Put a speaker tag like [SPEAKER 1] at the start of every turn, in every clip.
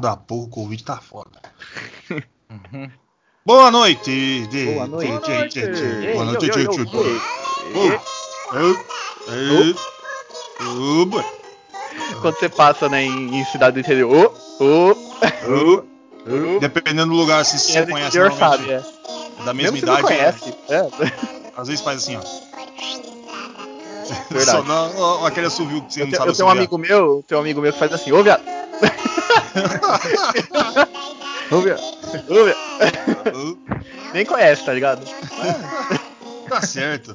[SPEAKER 1] Da porra, o Covid tá foda. Uhum. Boa noite! De,
[SPEAKER 2] Boa noite.
[SPEAKER 1] de- de- Boa noite. Oh, oh, oh, oh.
[SPEAKER 2] Quando você passa né, em, em cidade do interior, ô,
[SPEAKER 1] Oh.
[SPEAKER 2] ô,
[SPEAKER 1] Dependendo do lugar, se você
[SPEAKER 2] é
[SPEAKER 1] conhece
[SPEAKER 2] interior
[SPEAKER 1] normalmente,
[SPEAKER 2] sabe, é.
[SPEAKER 1] da mesma
[SPEAKER 2] Mesmo
[SPEAKER 1] idade,
[SPEAKER 2] conhece. É.
[SPEAKER 1] às vezes faz assim, ó.
[SPEAKER 2] Verdade.
[SPEAKER 1] Só não, ó, aquele assovio que você
[SPEAKER 2] Eu,
[SPEAKER 1] não
[SPEAKER 2] tenho-
[SPEAKER 1] sabe
[SPEAKER 2] eu tenho um amigo meu, tem um amigo meu que faz assim, ô viado. Viado.
[SPEAKER 1] Oh.
[SPEAKER 2] Nem conhece, tá ligado?
[SPEAKER 1] Tá certo.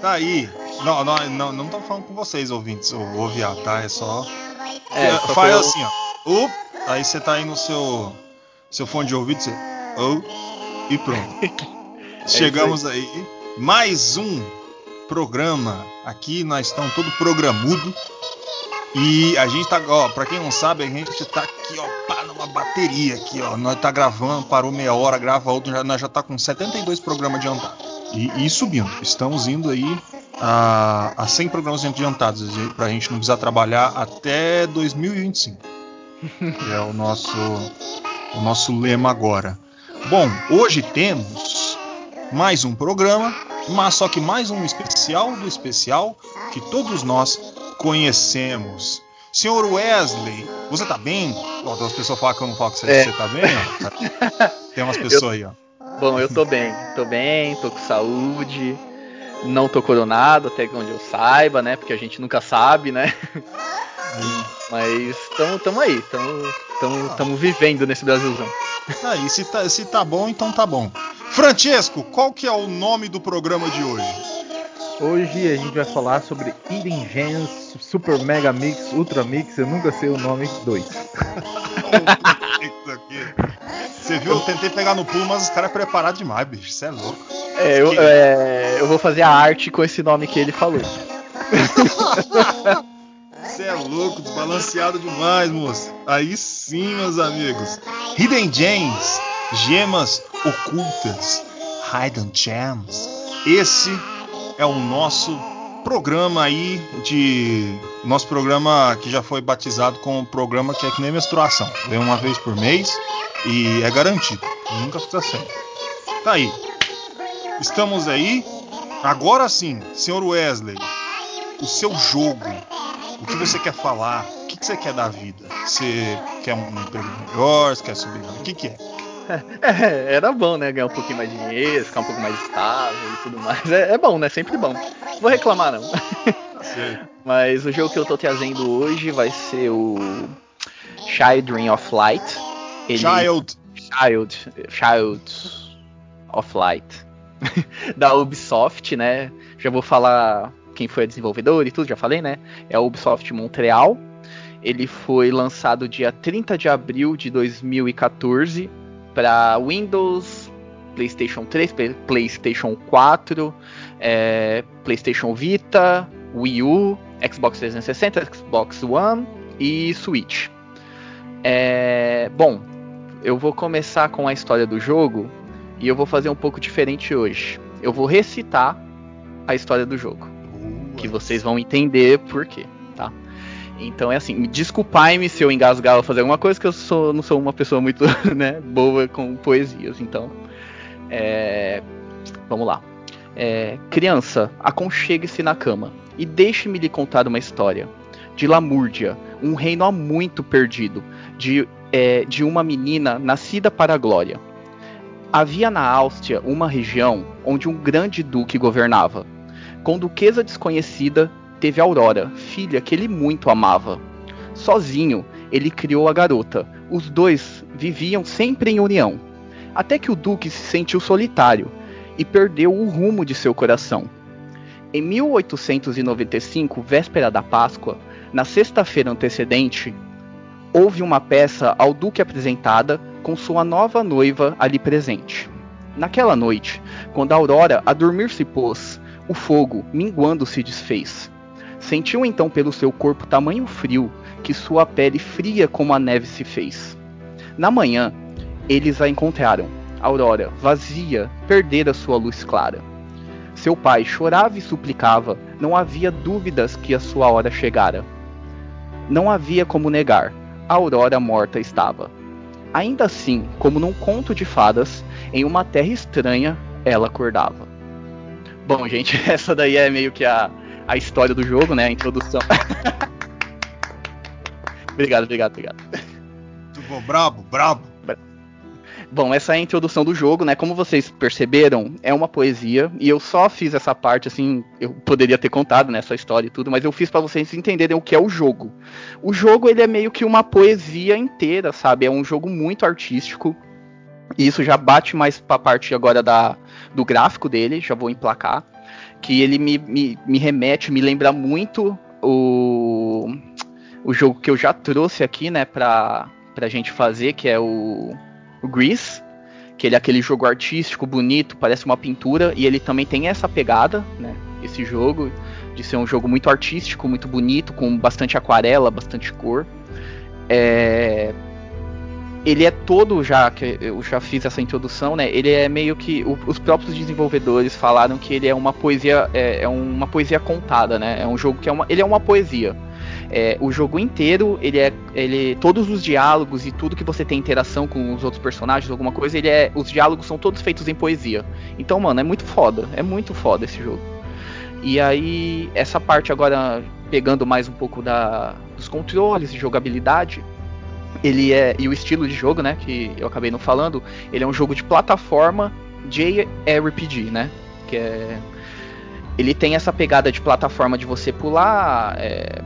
[SPEAKER 1] Tá aí. Não, não, não, não tô falando com vocês, ouvintes, ou ouviar, tá? É só.
[SPEAKER 2] É, só
[SPEAKER 1] faz
[SPEAKER 2] eu-
[SPEAKER 1] assim, ó. Up, aí você tá aí no seu, seu fone de ouvido, você. Oh, e pronto.
[SPEAKER 2] É
[SPEAKER 1] Chegamos aí. Mais um programa. Aqui nós estamos todo programudo. E a gente tá, ó, pra quem não sabe, a gente tá aqui, ó, pá, numa bateria aqui, ó. Nós tá gravando, parou meia hora, grava outro, já, nós já tá com 72 programas adiantados. E, e subindo. Estamos indo aí a, a 100 programas adiantados, pra gente não precisar trabalhar até 2025. Que é o nosso, o nosso lema agora. Bom, hoje temos mais um programa, mas só que mais um especial do especial que todos nós conhecemos. Senhor Wesley, você tá bem? Ó, tem umas pessoas falam que eu não falo que você,
[SPEAKER 2] É.
[SPEAKER 1] você tá bem, ó. Tem umas pessoas aí, ó.
[SPEAKER 2] Bom, eu tô bem, tô bem, tô com saúde, não tô coronado, até onde eu saiba, né? Porque a gente nunca sabe, né? Mas tamo, tamo aí, tamo, tamo, tamo vivendo nesse Brasilzão.
[SPEAKER 1] Aí, se tá, se tá bom, então tá bom. Francesco, qual que é o nome do programa de hoje?
[SPEAKER 3] Hoje a gente vai falar sobre Hidden Gems, Super Mega Mix, Ultra Mix, eu nunca sei o nome 2.
[SPEAKER 1] Isso aqui. Você viu? Eu tentei pegar no pulo, mas os caras prepararam demais, bicho. Você é louco.
[SPEAKER 2] É eu, é, eu vou fazer a arte com esse nome que ele falou.
[SPEAKER 1] Você é louco, desbalanceado demais, moço. Aí sim, meus amigos. Hidden Gems, gemas ocultas. Hidden Gems. Esse é o nosso programa aí de. Nosso programa que já foi batizado com um programa que é que nem menstruação. Vem uma vez por mês e é garantido. Nunca fica sem. Tá aí. Estamos aí. Agora sim, senhor Wesley, o seu jogo. O que você quer falar? O que você quer da vida? Você quer um emprego melhor? Você quer subir? O que, que é?
[SPEAKER 2] É, era bom, né? Ganhar um pouquinho mais de dinheiro, ficar um pouco mais estável e tudo mais. É, é bom, né? Sempre bom. Não vou reclamar, não. Mas o jogo que eu tô trazendo hoje vai ser o Children of Light. Ele-
[SPEAKER 1] Child.
[SPEAKER 2] Child, Child of Light da Ubisoft, né? Já vou falar quem foi a desenvolvedora e tudo, já falei, né? É a Ubisoft Montreal. Ele foi lançado dia 30 de abril de 2014 para Windows, PlayStation 3, Play- PlayStation 4, é, PlayStation Vita, Wii U, Xbox 360, Xbox One e Switch. É, bom, eu vou começar com a história do jogo e eu vou fazer um pouco diferente hoje. Eu vou recitar a história do jogo, que vocês vão entender por quê? Então é assim, me desculpai-me se eu engasgar ou fazer alguma coisa, que eu sou, não sou uma pessoa muito né, boa com poesias, então. é, vamos lá. É, criança, aconchegue-se na cama e deixe-me lhe contar uma história. De Lamúrdia, um reino há muito perdido, de é, de uma menina nascida para a glória. Havia na Áustria uma região onde um grande duque governava. Com duquesa desconhecida, teve Aurora, filha que ele muito amava. Sozinho, ele criou a garota. Os dois viviam sempre em união. Até que o duque se sentiu solitário e perdeu o rumo de seu coração. Em 1895, véspera da Páscoa, na sexta-feira antecedente, houve uma peça ao duque apresentada com sua nova noiva ali presente. Naquela noite, quando a Aurora a dormir se pôs, o fogo, minguando, se desfez. Sentiu então pelo seu corpo tamanho frio que sua pele fria como a neve se fez. Na manhã, eles a encontraram, Aurora, vazia, perdera sua luz clara. Seu pai chorava e suplicava, não havia dúvidas que a sua hora chegara. Não havia como negar, a Aurora morta estava. Ainda assim, como num conto de fadas, em uma terra estranha, ela acordava. Bom, gente, essa daí é meio que a, a história do jogo, né? A introdução. obrigado, obrigado, obrigado.
[SPEAKER 1] Muito bom, brabo, brabo.
[SPEAKER 2] Bom, essa é a introdução do jogo, né? Como vocês perceberam, é uma poesia e eu só fiz essa parte assim, eu poderia ter contado nessa né, história e tudo, mas eu fiz para vocês entenderem o que é o jogo. O jogo ele é meio que uma poesia inteira, sabe? É um jogo muito artístico. E isso já bate mais para a parte agora da, do gráfico dele, já vou emplacar, que ele me, me, me remete, me lembra muito o o jogo que eu já trouxe aqui, né, pra, pra gente fazer, que é o o Grease, que ele é aquele jogo artístico, bonito, parece uma pintura, e ele também tem essa pegada, né? Esse jogo, de ser um jogo muito artístico, muito bonito, com bastante aquarela, bastante cor. É... Ele é todo já, que eu já fiz essa introdução, né? Ele é meio que. O, os próprios desenvolvedores falaram que ele é uma poesia. É, é uma poesia contada, né? É um jogo que é uma. Ele é uma poesia é, o jogo inteiro, ele é. Ele, todos os diálogos e tudo que você tem interação com os outros personagens, alguma coisa, ele é. Os diálogos são todos feitos em poesia. Então, mano, é muito foda. É muito foda esse jogo. E aí, essa parte agora, pegando mais um pouco da, dos controles de jogabilidade, ele é. E o estilo de jogo, né? Que eu acabei não falando, ele é um jogo de plataforma JRPG, né? Que é. Ele tem essa pegada de plataforma de você pular. É,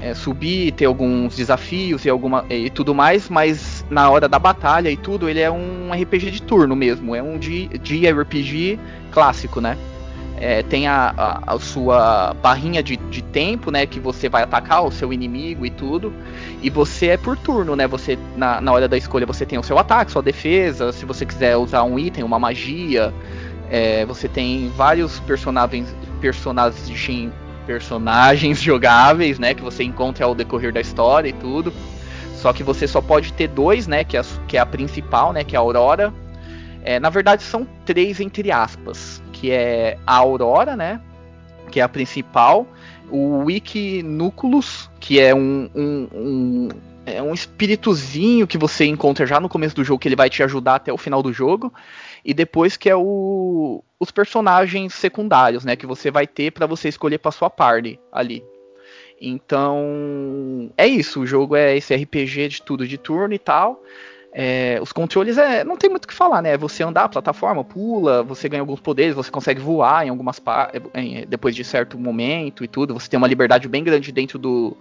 [SPEAKER 2] é, subir, ter alguns desafios e, alguma, e tudo mais, mas na hora da batalha e tudo, ele é um RPG de turno mesmo, é um de, de RPG clássico, né? É, tem a, a, a, sua barrinha de, de tempo, né? Que você vai atacar o seu inimigo e tudo. E você é por turno, né? Você, na, na hora da escolha, você tem o seu ataque, sua defesa. Se você quiser usar um item, uma magia. É, você tem vários personagens, personagens jogáveis, né, que você encontra ao decorrer da história e tudo. Só que você só pode ter dois, né, que é, que é a principal, né, que é a Aurora. É, na verdade são três entre aspas, que é a Aurora, né, que é a principal, o Wikinuculus, que é um, um, um é um espíritozinho que você encontra já no começo do jogo que ele vai te ajudar até o final do jogo. E depois que é o, os personagens secundários, né, que você vai ter para você escolher para sua party ali. Então, é isso, o jogo é esse RPG de tudo de turno e tal. É, os controles é, não tem muito o que falar, né? Você andar a plataforma, pula, você ganha alguns poderes, você consegue voar em algumas depois de certo momento e tudo. Você tem uma liberdade bem grande dentro do,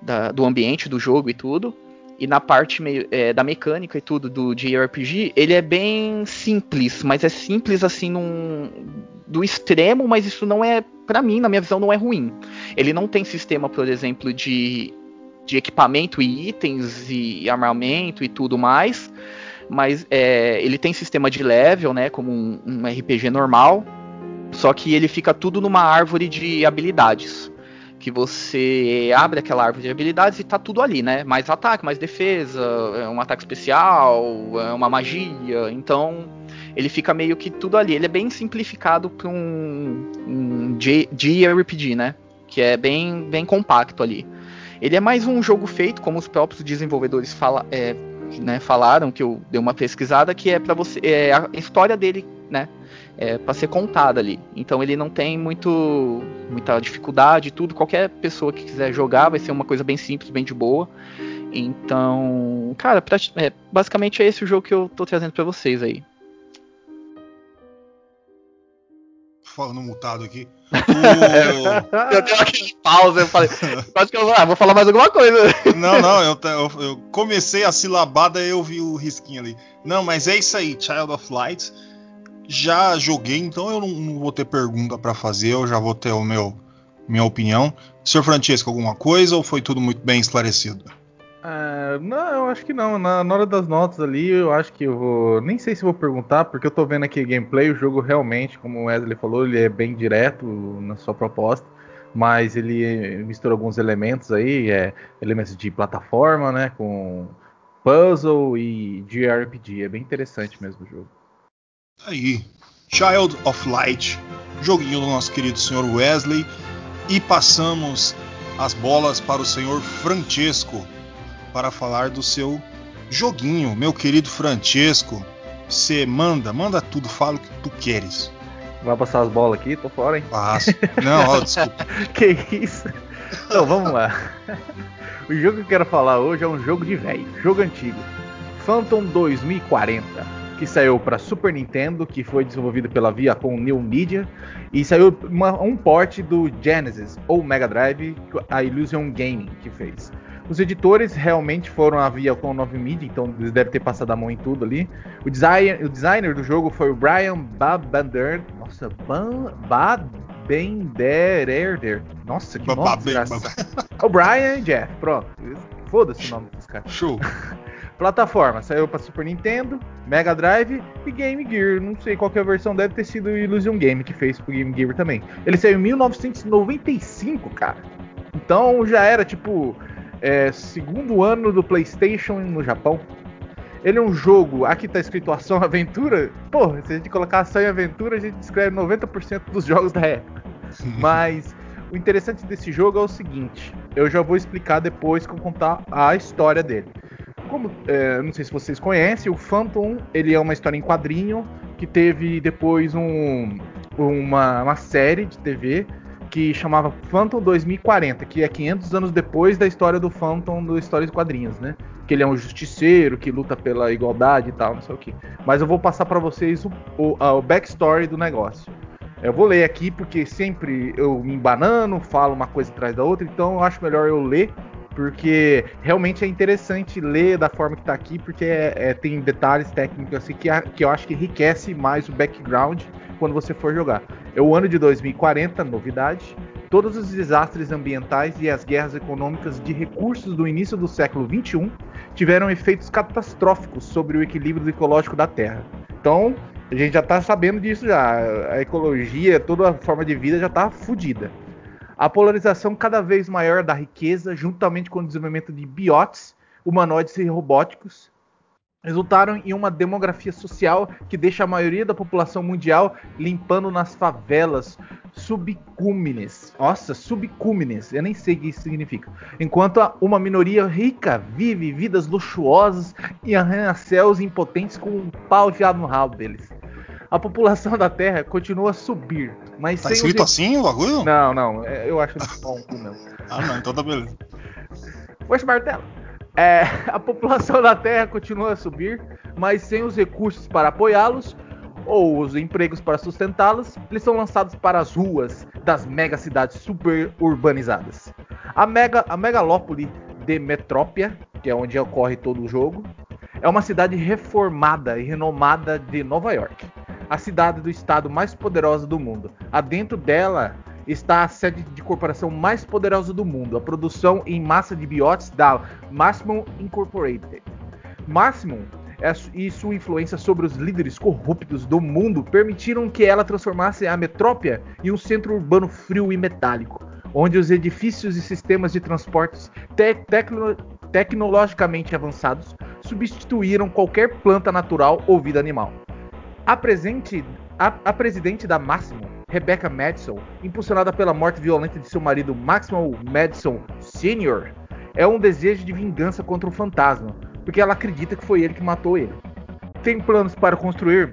[SPEAKER 2] da, do ambiente do jogo e tudo e na parte meio, é, da mecânica e tudo do JRPG, ele é bem simples, mas é simples assim num, do extremo, mas isso não é, para mim, na minha visão, não é ruim. Ele não tem sistema, por exemplo, de, de equipamento e itens e armamento e tudo mais, mas é, ele tem sistema de level, né, como um, um RPG normal, só que ele fica tudo numa árvore de habilidades que você abre aquela árvore de habilidades e tá tudo ali, né? Mais ataque, mais defesa, é um ataque especial, é uma magia. Então ele fica meio que tudo ali. Ele é bem simplificado para um, um JRPG, né? Que é bem, bem compacto ali. Ele é mais um jogo feito, como os próprios desenvolvedores fala, é, né, falaram, que eu dei uma pesquisada, que é para você. É a história dele, né? é, para ser contada ali. Então ele não tem muito muita dificuldade, tudo. Qualquer pessoa que quiser jogar vai ser uma coisa bem simples, bem de boa. Então, cara, pra, é, basicamente é esse o jogo que eu tô trazendo para vocês aí.
[SPEAKER 1] Falando mutado aqui.
[SPEAKER 2] O... eu dei aquele pausa, eu falei, acho que eu ah, vou falar mais alguma coisa.
[SPEAKER 1] não, não, eu, eu, eu comecei a silabada e eu vi o risquinho ali. Não, mas é isso aí, Child of Light já joguei, então eu não, não vou ter pergunta para fazer, eu já vou ter o meu minha opinião. Senhor Francesco, alguma coisa ou foi tudo muito bem esclarecido?
[SPEAKER 3] Cara, não, eu acho que não. Na, na, hora das notas ali, eu acho que eu vou. Nem sei se vou perguntar, porque eu tô vendo aqui gameplay. O jogo realmente, como o Wesley falou, ele é bem direto na sua proposta. Mas ele mistura alguns elementos aí, é, elementos de plataforma, né? Com puzzle e de RPG. É bem interessante mesmo o jogo.
[SPEAKER 1] Aí, Child of Light, joguinho do nosso querido senhor Wesley. E passamos as bolas para o senhor Francesco para falar do seu joguinho. Meu querido Francesco, você manda, manda tudo, fala o que tu queres.
[SPEAKER 3] Vai passar as bolas aqui? Tô fora, hein?
[SPEAKER 1] Passo. Não, ó, desculpa.
[SPEAKER 3] que isso? Então, vamos lá. o jogo que eu quero falar hoje é um jogo de velho, jogo antigo. Phantom 2040, que saiu para Super Nintendo, que foi desenvolvido pela Viacom New Media, e saiu uma, um port do Genesis ou Mega Drive, a Illusion Gaming que fez. Os editores realmente foram a via com 9 Media, então eles devem ter passado a mão em tudo ali. O, design, o designer do jogo foi o Brian Babander. Nossa, Babendererder. Nossa, que nome O Brian e Jeff, pronto. Foda-se o nome dos caras.
[SPEAKER 1] Show.
[SPEAKER 3] Plataforma, saiu para Super Nintendo, Mega Drive e Game Gear. Não sei qual é a versão, deve ter sido o Illusion Game que fez pro Game Gear também. Ele saiu em 1995, cara. Então já era tipo é, segundo ano do PlayStation no Japão. Ele é um jogo, aqui tá escrito ação aventura. Pô, se a gente colocar ação e aventura, a gente descreve 90% dos jogos da época. Mas o interessante desse jogo é o seguinte: eu já vou explicar depois que eu contar a história dele. Como, é, não sei se vocês conhecem, o Phantom ele é uma história em quadrinho que teve depois um, uma, uma série de TV que chamava Phantom 2040, que é 500 anos depois da história do Phantom do História de Quadrinhos, né? Que ele é um justiceiro que luta pela igualdade e tal, não sei o que. Mas eu vou passar para vocês o, o, o backstory do negócio. Eu vou ler aqui porque sempre eu me embanando, falo uma coisa atrás da outra, então eu acho melhor eu ler, porque realmente é interessante ler da forma que está aqui, porque é, é, tem detalhes técnicos assim que, que eu acho que enriquece mais o background quando você for jogar. É o ano de 2040, novidade. Todos os desastres ambientais e as guerras econômicas de recursos do início do século 21 tiveram efeitos catastróficos sobre o equilíbrio ecológico da Terra. Então, a gente já está sabendo disso já. A ecologia, toda a forma de vida já está fodida. A polarização cada vez maior da riqueza, juntamente com o desenvolvimento de biotes, humanoides e robóticos, resultaram em uma demografia social que deixa a maioria da população mundial limpando nas favelas subcúmenes. Nossa, subcúmenes, eu nem sei o que isso significa. Enquanto uma minoria rica vive vidas luxuosas e arranha-céus impotentes com um pau enfiado no rabo deles. A população da Terra continua a subir, mas
[SPEAKER 1] tá escrito os... assim o bagulho?
[SPEAKER 3] Não, não, é, eu acho que um cu mesmo.
[SPEAKER 1] ah, não, então tá beleza.
[SPEAKER 3] Poxa, martelo. É, a população da Terra continua a subir, mas sem os recursos para apoiá-los ou os empregos para sustentá-los, eles são lançados para as ruas das megacidades super urbanizadas. A, mega, a megalópole de Metrópia, que é onde ocorre todo o jogo, é uma cidade reformada e renomada de Nova York, a cidade do estado mais poderosa do mundo. Adentro dela está a sede de corporação mais poderosa do mundo, a produção em massa de biotes da Maximum Incorporated. Maximum é e sua influência sobre os líderes corruptos do mundo permitiram que ela transformasse a metrópia em um centro urbano frio e metálico, onde os edifícios e sistemas de transportes te tecno tecnologicamente avançados substituíram qualquer planta natural ou vida animal. A, presente, a, a presidente da Maximum Rebecca Madison, impulsionada pela morte violenta de seu marido Maximal Madison Sr., é um desejo de vingança contra o fantasma, porque ela acredita que foi ele que matou ele. Tem planos para construir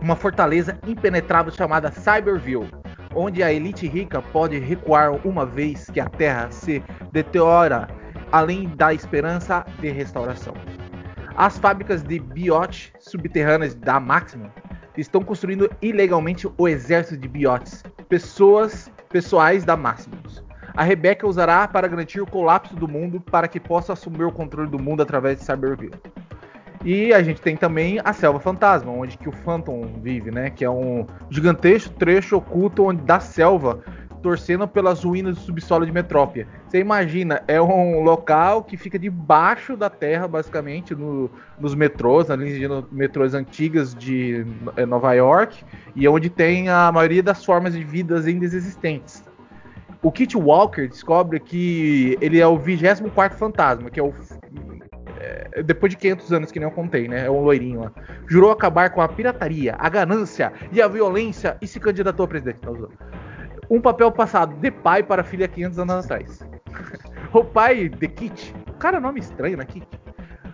[SPEAKER 3] uma fortaleza impenetrável chamada Cyberville, onde a elite rica pode recuar uma vez que a Terra se deteriora, além da esperança de restauração. As fábricas de biote subterrâneas da Maximum estão construindo ilegalmente o exército de biotes, pessoas pessoais da Maximus. A Rebecca usará para garantir o colapso do mundo para que possa assumir o controle do mundo através de Cyberville. E a gente tem também a Selva Fantasma, onde que o Phantom vive, né? Que é um gigantesco trecho oculto onde da selva torcendo pelas ruínas do subsolo de Metrópia. Você imagina, é um local que fica debaixo da terra, basicamente, no, nos metrôs, nas linhas de metrôs antigas de é, Nova York, e é onde tem a maioria das formas de vidas ainda existentes. O Kit Walker descobre que ele é o 24 fantasma, que é o é, depois de 500 anos que nem eu contei, né? É um loirinho lá. Jurou acabar com a pirataria, a ganância e a violência e se candidatou a presidente. Tá um papel passado de pai para filha 500 anos atrás. o pai de Kit, cara, nome estranho, né? Kit.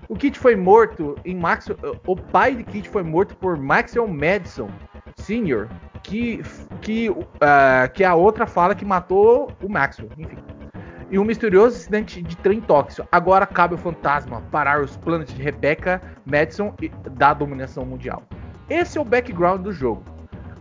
[SPEAKER 3] O Kit foi morto em Max. O pai de Kit foi morto por Maxwell Madison Sr., que, que, uh, que é a outra fala que matou o Maxwell. Enfim e um misterioso acidente de trem tóxico. Agora cabe o fantasma parar os planos de Rebecca Madison da dominação mundial. Esse é o background do jogo.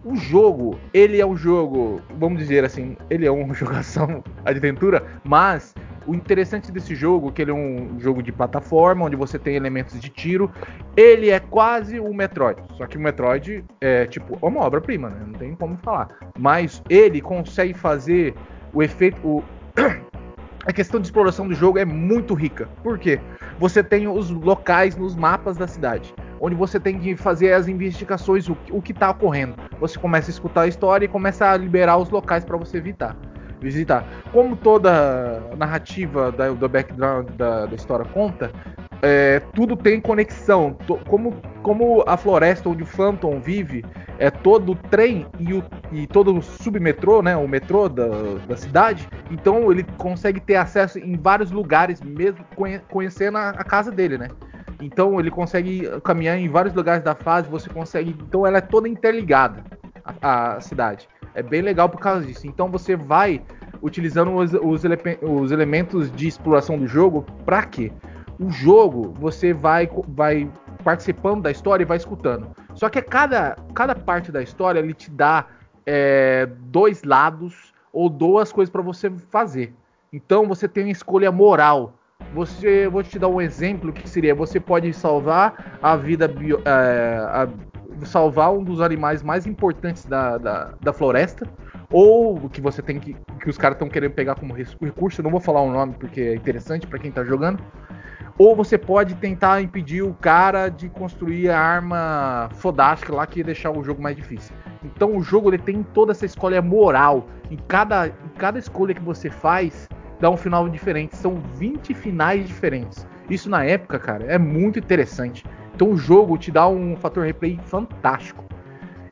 [SPEAKER 3] O jogo, ele é um jogo, vamos dizer assim, ele é uma jogação aventura, mas o interessante desse jogo é que ele é um jogo de plataforma, onde você tem elementos de tiro. Ele é quase o Metroid. Só que o Metroid é tipo uma obra-prima, né? Não tem como falar. Mas ele consegue fazer o efeito. O, a questão de exploração do jogo é muito rica. Por quê? Você tem os locais nos mapas da cidade, onde você tem que fazer as investigações, o, o que está ocorrendo. Você começa a escutar a história e começa a liberar os locais para você evitar visitar. Como toda narrativa da, do background da, da história conta, é, tudo tem conexão. Como, como a floresta onde o Phantom vive é todo o trem e, o, e todo o submetrô, né, o metrô da, da cidade, então ele consegue ter acesso em vários lugares, mesmo conhecendo a, a casa dele, né? Então ele consegue caminhar em vários lugares da fase, você consegue. Então ela é toda interligada, a, a cidade. É bem legal por causa disso. Então você vai utilizando os, os, ele, os elementos de exploração do jogo para quê? O jogo você vai, vai participando da história e vai escutando. Só que cada, cada parte da história ele te dá é, dois lados ou duas coisas para você fazer. Então você tem uma escolha moral. Você, vou te dar um exemplo que seria: você pode salvar a vida bio, é, a, salvar um dos animais mais importantes da, da, da floresta, ou que você tem que. que os caras estão querendo pegar como recurso, eu não vou falar o nome porque é interessante para quem tá jogando. Ou você pode tentar impedir o cara de construir a arma fodástica lá que ia deixar o jogo mais difícil. Então o jogo ele tem toda essa escolha moral. Em cada, em cada escolha que você faz, dá um final diferente. São 20 finais diferentes. Isso na época, cara, é muito interessante. Então o jogo te dá um fator replay fantástico.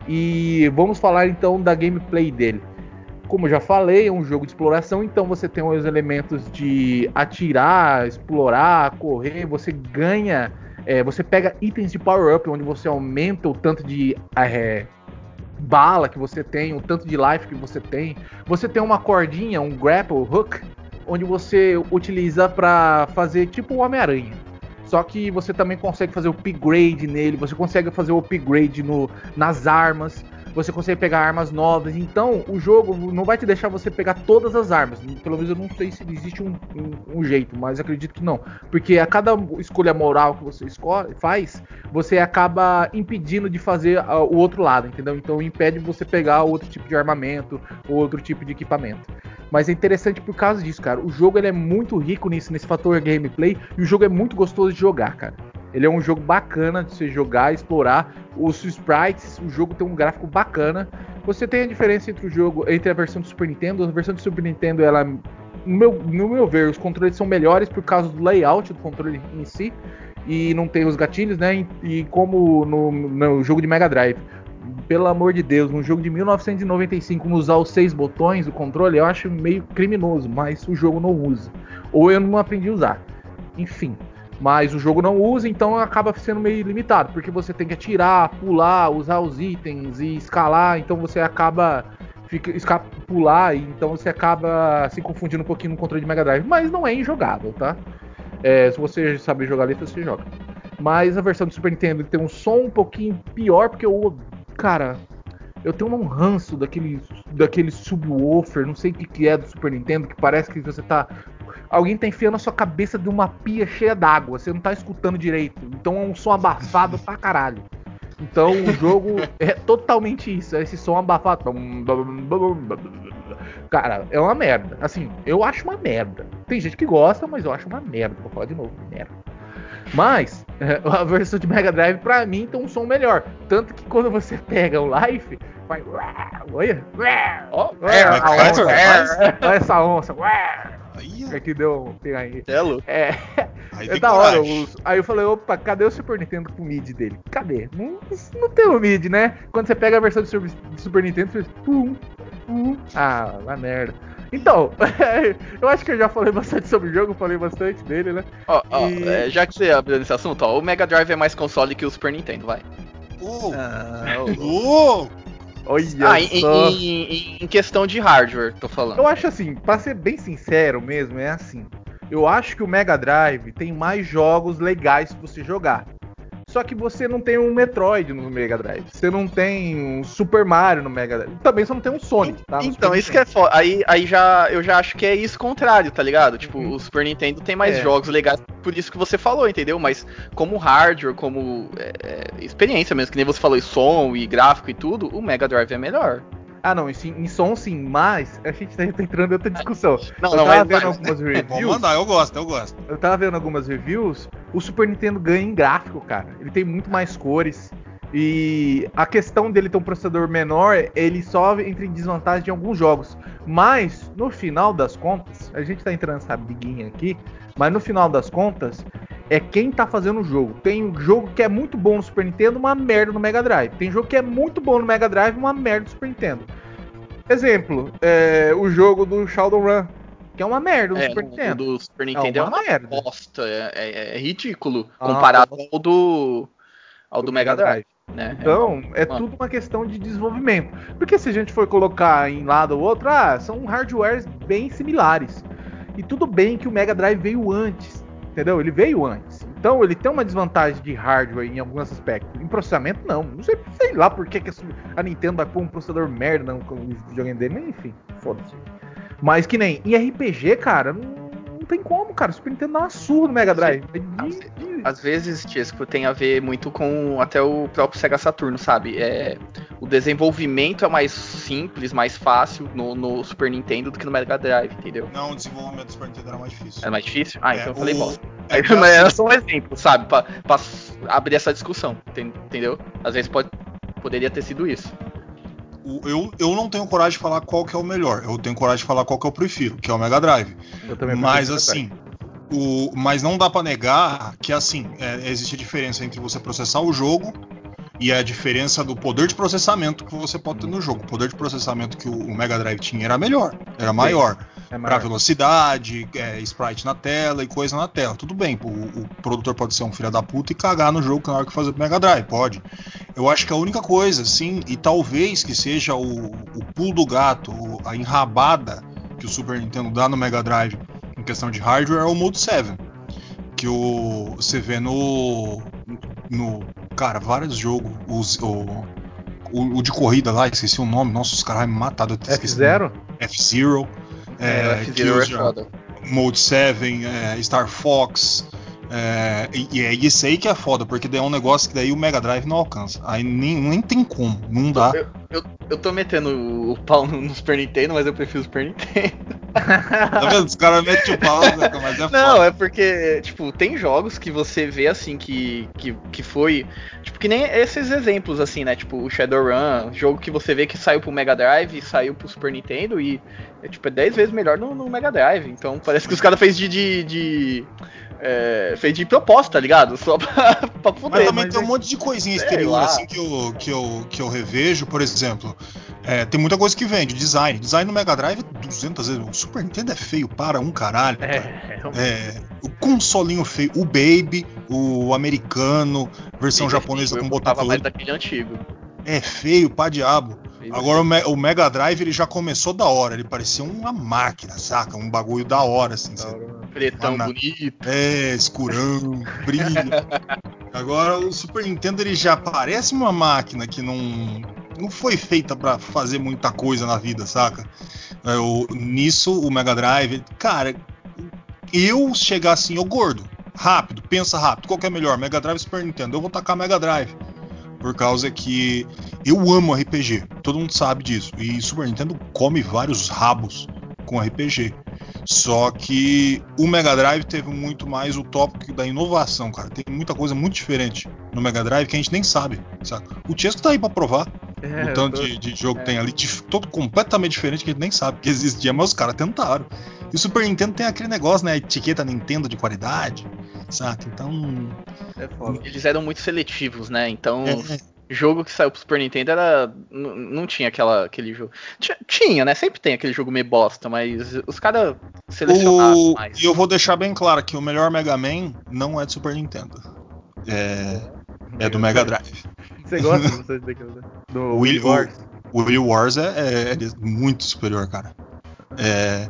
[SPEAKER 3] E vamos falar então da gameplay dele. Como já falei, é um jogo de exploração, então você tem os elementos de atirar, explorar, correr, você ganha, é, você pega itens de power-up, onde você aumenta o tanto de é, bala que você tem, o tanto de life que você tem. Você tem uma cordinha, um grapple hook, onde você utiliza para fazer tipo o Homem-Aranha. Só que você também consegue fazer o upgrade nele, você consegue fazer o upgrade no, nas armas, você consegue pegar armas novas. Então, o jogo não vai te deixar você pegar todas as armas. Pelo menos eu não sei se existe um, um, um jeito, mas acredito que não. Porque a cada escolha moral que você escolhe, faz, você acaba impedindo de fazer o outro lado, entendeu? Então impede você pegar outro tipo de armamento, ou outro tipo de equipamento. Mas é interessante por causa disso, cara. O jogo ele é muito rico nisso, nesse fator gameplay, e o jogo é muito gostoso de jogar, cara. Ele é um jogo bacana de você jogar, explorar. Os sprites, o jogo tem um gráfico bacana. Você tem a diferença entre o jogo, entre a versão do Super Nintendo. A versão do Super Nintendo, ela, no meu, no meu ver, os controles são melhores por causa do layout do controle em si. E não tem os gatilhos, né? E, como no, no jogo de Mega Drive pelo amor de Deus, um jogo de 1995 não usar os seis botões do controle, eu acho meio criminoso, mas o jogo não usa. Ou eu não aprendi a usar. Enfim. Mas o jogo não usa, então acaba sendo meio limitado, porque você tem que atirar, pular, usar os itens e escalar, então você acaba fica pular, então você acaba se confundindo um pouquinho no controle de Mega Drive, mas não é injogável, tá? É, se você saber jogar letra, você joga. Mas a versão do Super Nintendo tem um som um pouquinho pior, porque eu cara, eu tenho um ranço daquele, daquele subwoofer, não sei o que, que é do Super Nintendo, que parece que você tá. Alguém tá enfiando a sua cabeça de uma pia cheia d'água, você não tá escutando direito. Então é um som abafado pra caralho. Então o jogo é totalmente isso, é esse som abafado. Cara, é uma merda. Assim, eu acho uma merda. Tem gente que gosta, mas eu acho uma merda. Vou falar de novo, merda. Mas, a versão de Mega Drive, pra mim, tem um som melhor. Tanto que quando você pega o Life, vai. Olha!
[SPEAKER 2] Ó,
[SPEAKER 3] Olha
[SPEAKER 1] Como é é
[SPEAKER 3] olha essa onça.
[SPEAKER 1] Aí,
[SPEAKER 3] É que deu. Tem aí.
[SPEAKER 2] é.
[SPEAKER 3] É,
[SPEAKER 1] aí
[SPEAKER 3] é da hora. os- Aí eu falei, opa, cadê o Super Nintendo com o MIDI dele? Cadê? Não, não tem o MIDI, né? Quando você pega a versão de Super, de Super Nintendo, você faz. Pum, pum. Ah, uma merda. Então, eu acho que eu já falei bastante sobre o jogo, falei bastante dele, né?
[SPEAKER 2] Ó, ó,
[SPEAKER 3] E-
[SPEAKER 2] é, já que você abriu nesse assunto, ó, o Mega Drive é mais console que o Super Nintendo, vai.
[SPEAKER 1] Ô,
[SPEAKER 2] Ah,
[SPEAKER 1] ô,
[SPEAKER 3] Olha
[SPEAKER 2] Ah, em,
[SPEAKER 3] só.
[SPEAKER 2] em- em- em questão de hardware, tô falando.
[SPEAKER 3] Eu acho assim, pra ser bem sincero mesmo, é assim. Eu acho que o Mega Drive tem mais jogos legais pra você jogar. Só que você não tem um Metroid no Mega Drive. Você não tem um Super Mario no Mega Drive. Também você não tem um Sonic, tá?
[SPEAKER 2] Então, isso que é foda. Aí, aí já, eu já acho que é isso contrário, tá ligado? Tipo,
[SPEAKER 3] Uhum.
[SPEAKER 2] o Super Nintendo tem mais
[SPEAKER 3] É.
[SPEAKER 2] jogos legais, por isso que você falou, entendeu? Mas como hardware, como é, é, experiência mesmo, que nem você falou, e som e gráfico e tudo, o Mega Drive é melhor.
[SPEAKER 3] Ah, não, em, som sim, mas a gente tá entrando em outra discussão.
[SPEAKER 2] Não,
[SPEAKER 3] eu
[SPEAKER 2] não,
[SPEAKER 3] tava vendo
[SPEAKER 2] mas-
[SPEAKER 3] algumas
[SPEAKER 1] Pode
[SPEAKER 3] reviews.
[SPEAKER 1] mandar, eu gosto, eu gosto.
[SPEAKER 3] Eu tava vendo algumas reviews, o Super Nintendo ganha em gráfico, cara. Ele tem muito mais cores. E a questão dele ter um processador menor, ele só entra em desvantagem em alguns jogos. Mas, no final das contas, a gente tá entrando nessa biguinha aqui, mas no final das contas, é quem tá fazendo o jogo. Tem um jogo que é muito bom no Super Nintendo, uma merda no Mega Drive. Tem jogo que é muito bom no Mega Drive, uma merda no Super Nintendo. Exemplo, é, o jogo do Shadowrun, que é uma merda no
[SPEAKER 2] É,
[SPEAKER 3] Super
[SPEAKER 2] o, o
[SPEAKER 3] Nintendo.
[SPEAKER 2] do Super Nintendo é
[SPEAKER 3] uma
[SPEAKER 2] uma,
[SPEAKER 3] merda.
[SPEAKER 2] bosta, é, é- é ridículo
[SPEAKER 3] Ah,
[SPEAKER 2] comparado ao do ao do, Mega Drive, né?
[SPEAKER 3] Então, é
[SPEAKER 2] Mano.
[SPEAKER 3] tudo uma questão de desenvolvimento. Porque se a gente for colocar em lado ou outro, ah, são hardwares bem similares. E tudo bem que o Mega Drive veio antes, entendeu? Ele veio antes. Então ele tem uma desvantagem de hardware em alguns aspectos. Em processamento, não. Não sei, sei lá por que, a Nintendo vai pôr um processador merda no videogame dele, mas enfim, foda-se. Mas que nem em RPG, cara, não tem como, cara. O Super Nintendo dá uma surra no Mega Drive. É
[SPEAKER 2] Às vezes, Tiesco, tem a ver muito com até o próprio Sega Saturno, sabe? É, o desenvolvimento é mais simples, mais fácil no, no Super Nintendo do que no Mega Drive, entendeu?
[SPEAKER 1] Não, o desenvolvimento do Super Nintendo era mais difícil.
[SPEAKER 2] É mais difícil? Ah, então
[SPEAKER 1] É,
[SPEAKER 2] eu falei
[SPEAKER 1] o-
[SPEAKER 2] bosta.
[SPEAKER 1] é
[SPEAKER 2] mas
[SPEAKER 1] assim-
[SPEAKER 2] era só um exemplo, sabe? Pra, pra abrir essa discussão, enten- entendeu? Às vezes pode, poderia ter sido isso.
[SPEAKER 1] Eu, eu não tenho coragem de falar qual que é o melhor. Eu tenho coragem de falar qual que eu prefiro, que é o Mega Drive.
[SPEAKER 3] Eu também
[SPEAKER 1] Mas assim, o, mas não dá pra negar que assim é, existe a diferença entre você processar o jogo e a diferença do poder de processamento que você pode ter no jogo. O poder de processamento que o, o Mega Drive tinha era melhor, era maior.
[SPEAKER 3] É
[SPEAKER 1] Pra
[SPEAKER 3] maior.
[SPEAKER 1] velocidade, é, sprite na tela e coisa na tela. Tudo bem, o, o produtor pode ser um filho da puta e cagar no jogo na hora que fazer pro Mega Drive, pode. Eu acho que a única coisa, sim, e talvez que seja o, o pulo do gato, o- a enrabada que o Super Nintendo dá no Mega Drive em questão de hardware é o Mode 7. Que o, você vê no. no cara, vários jogos. Os, o, o, o de corrida lá, esqueci o nome. Nossa, os caras me mataram. o.
[SPEAKER 3] F0?
[SPEAKER 1] F-Zero.
[SPEAKER 2] É,
[SPEAKER 1] É,
[SPEAKER 2] F-Zero é foda.
[SPEAKER 1] Mode 7, é, Star Fox. É, e, é isso aí que é foda, porque daí é um negócio que daí o Mega Drive não alcança. Aí nem, nem tem como, não dá.
[SPEAKER 2] Eu, eu, eu tô metendo o pau no, no Super Nintendo, mas eu prefiro o Super Nintendo.
[SPEAKER 1] Tá vendo? Os caras metem o pau, né, mas é
[SPEAKER 2] Não,
[SPEAKER 1] foda.
[SPEAKER 2] é porque, tipo, tem jogos que você vê assim que, que, que foi. Tipo, que nem esses exemplos, assim, né? Tipo, o Shadowrun, jogo que você vê que saiu pro Mega Drive e saiu pro Super Nintendo e é, tipo, é 10 vezes melhor no, no Mega Drive. Então parece que os caras fez de. de, de é, fez de proposta, tá ligado? Só pra, pra
[SPEAKER 1] Mas
[SPEAKER 2] poder.
[SPEAKER 1] também
[SPEAKER 3] mas
[SPEAKER 1] tem um
[SPEAKER 3] é-
[SPEAKER 1] monte de coisinha exterior assim que eu, que, eu, que eu revejo, por exemplo. é, tem muita coisa que vende, design. Design no Mega Drive é 200 vezes. O Super Nintendo é feio para um caralho. cara.
[SPEAKER 3] É,
[SPEAKER 1] É, o consolinho feio, o Baby, o americano, versão japonesa
[SPEAKER 2] eu
[SPEAKER 1] com botão colorido,
[SPEAKER 2] daquele antigo.
[SPEAKER 1] É feio pra diabo. Agora o, Me- o Mega Drive ele já começou da hora, ele parecia uma máquina, saca? Um bagulho da hora, assim.
[SPEAKER 3] da hora.
[SPEAKER 2] Pretão
[SPEAKER 1] não.
[SPEAKER 2] bonito.
[SPEAKER 1] É, escurão, brilha. Agora o Super Nintendo ele já parece uma máquina que não, não foi feita pra fazer muita coisa na vida, saca? É, o- nisso o Mega Drive, cara, eu chegar assim, ô gordo, rápido, pensa rápido, qual que é melhor, Mega Drive ou Super Nintendo? Eu vou tacar Mega Drive. Por causa que eu amo RPG, todo mundo sabe disso. E Super Nintendo come vários rabos com RPG. Só que o Mega Drive teve muito mais o tópico da inovação, cara. Tem muita coisa muito diferente no Mega Drive que a gente nem sabe, sabe? O Chesco tá aí pra provar.
[SPEAKER 3] É,
[SPEAKER 1] o tanto
[SPEAKER 3] tô-
[SPEAKER 1] de, de jogo que tem ali, todo completamente diferente que a gente nem sabe que existia, mas os caras tentaram. E o Super Nintendo tem aquele negócio, né? Etiqueta Nintendo de qualidade, saca? Então.
[SPEAKER 3] é foda.
[SPEAKER 2] Eles eram muito seletivos, né? Então,
[SPEAKER 1] é,
[SPEAKER 2] jogo que saiu pro Super Nintendo era. Não tinha aquela, aquele jogo. Tinha, tinha, né? Sempre tem aquele jogo meio bosta, mas os caras selecionaram
[SPEAKER 1] O-
[SPEAKER 2] mais.
[SPEAKER 1] E eu vou deixar bem claro que o melhor Mega Man não é do Super Nintendo. É, é do Mega Drive.
[SPEAKER 3] Você gosta você, daquele- do Wii- Wars?
[SPEAKER 1] O Wii Wars é, é- é muito superior, cara. É,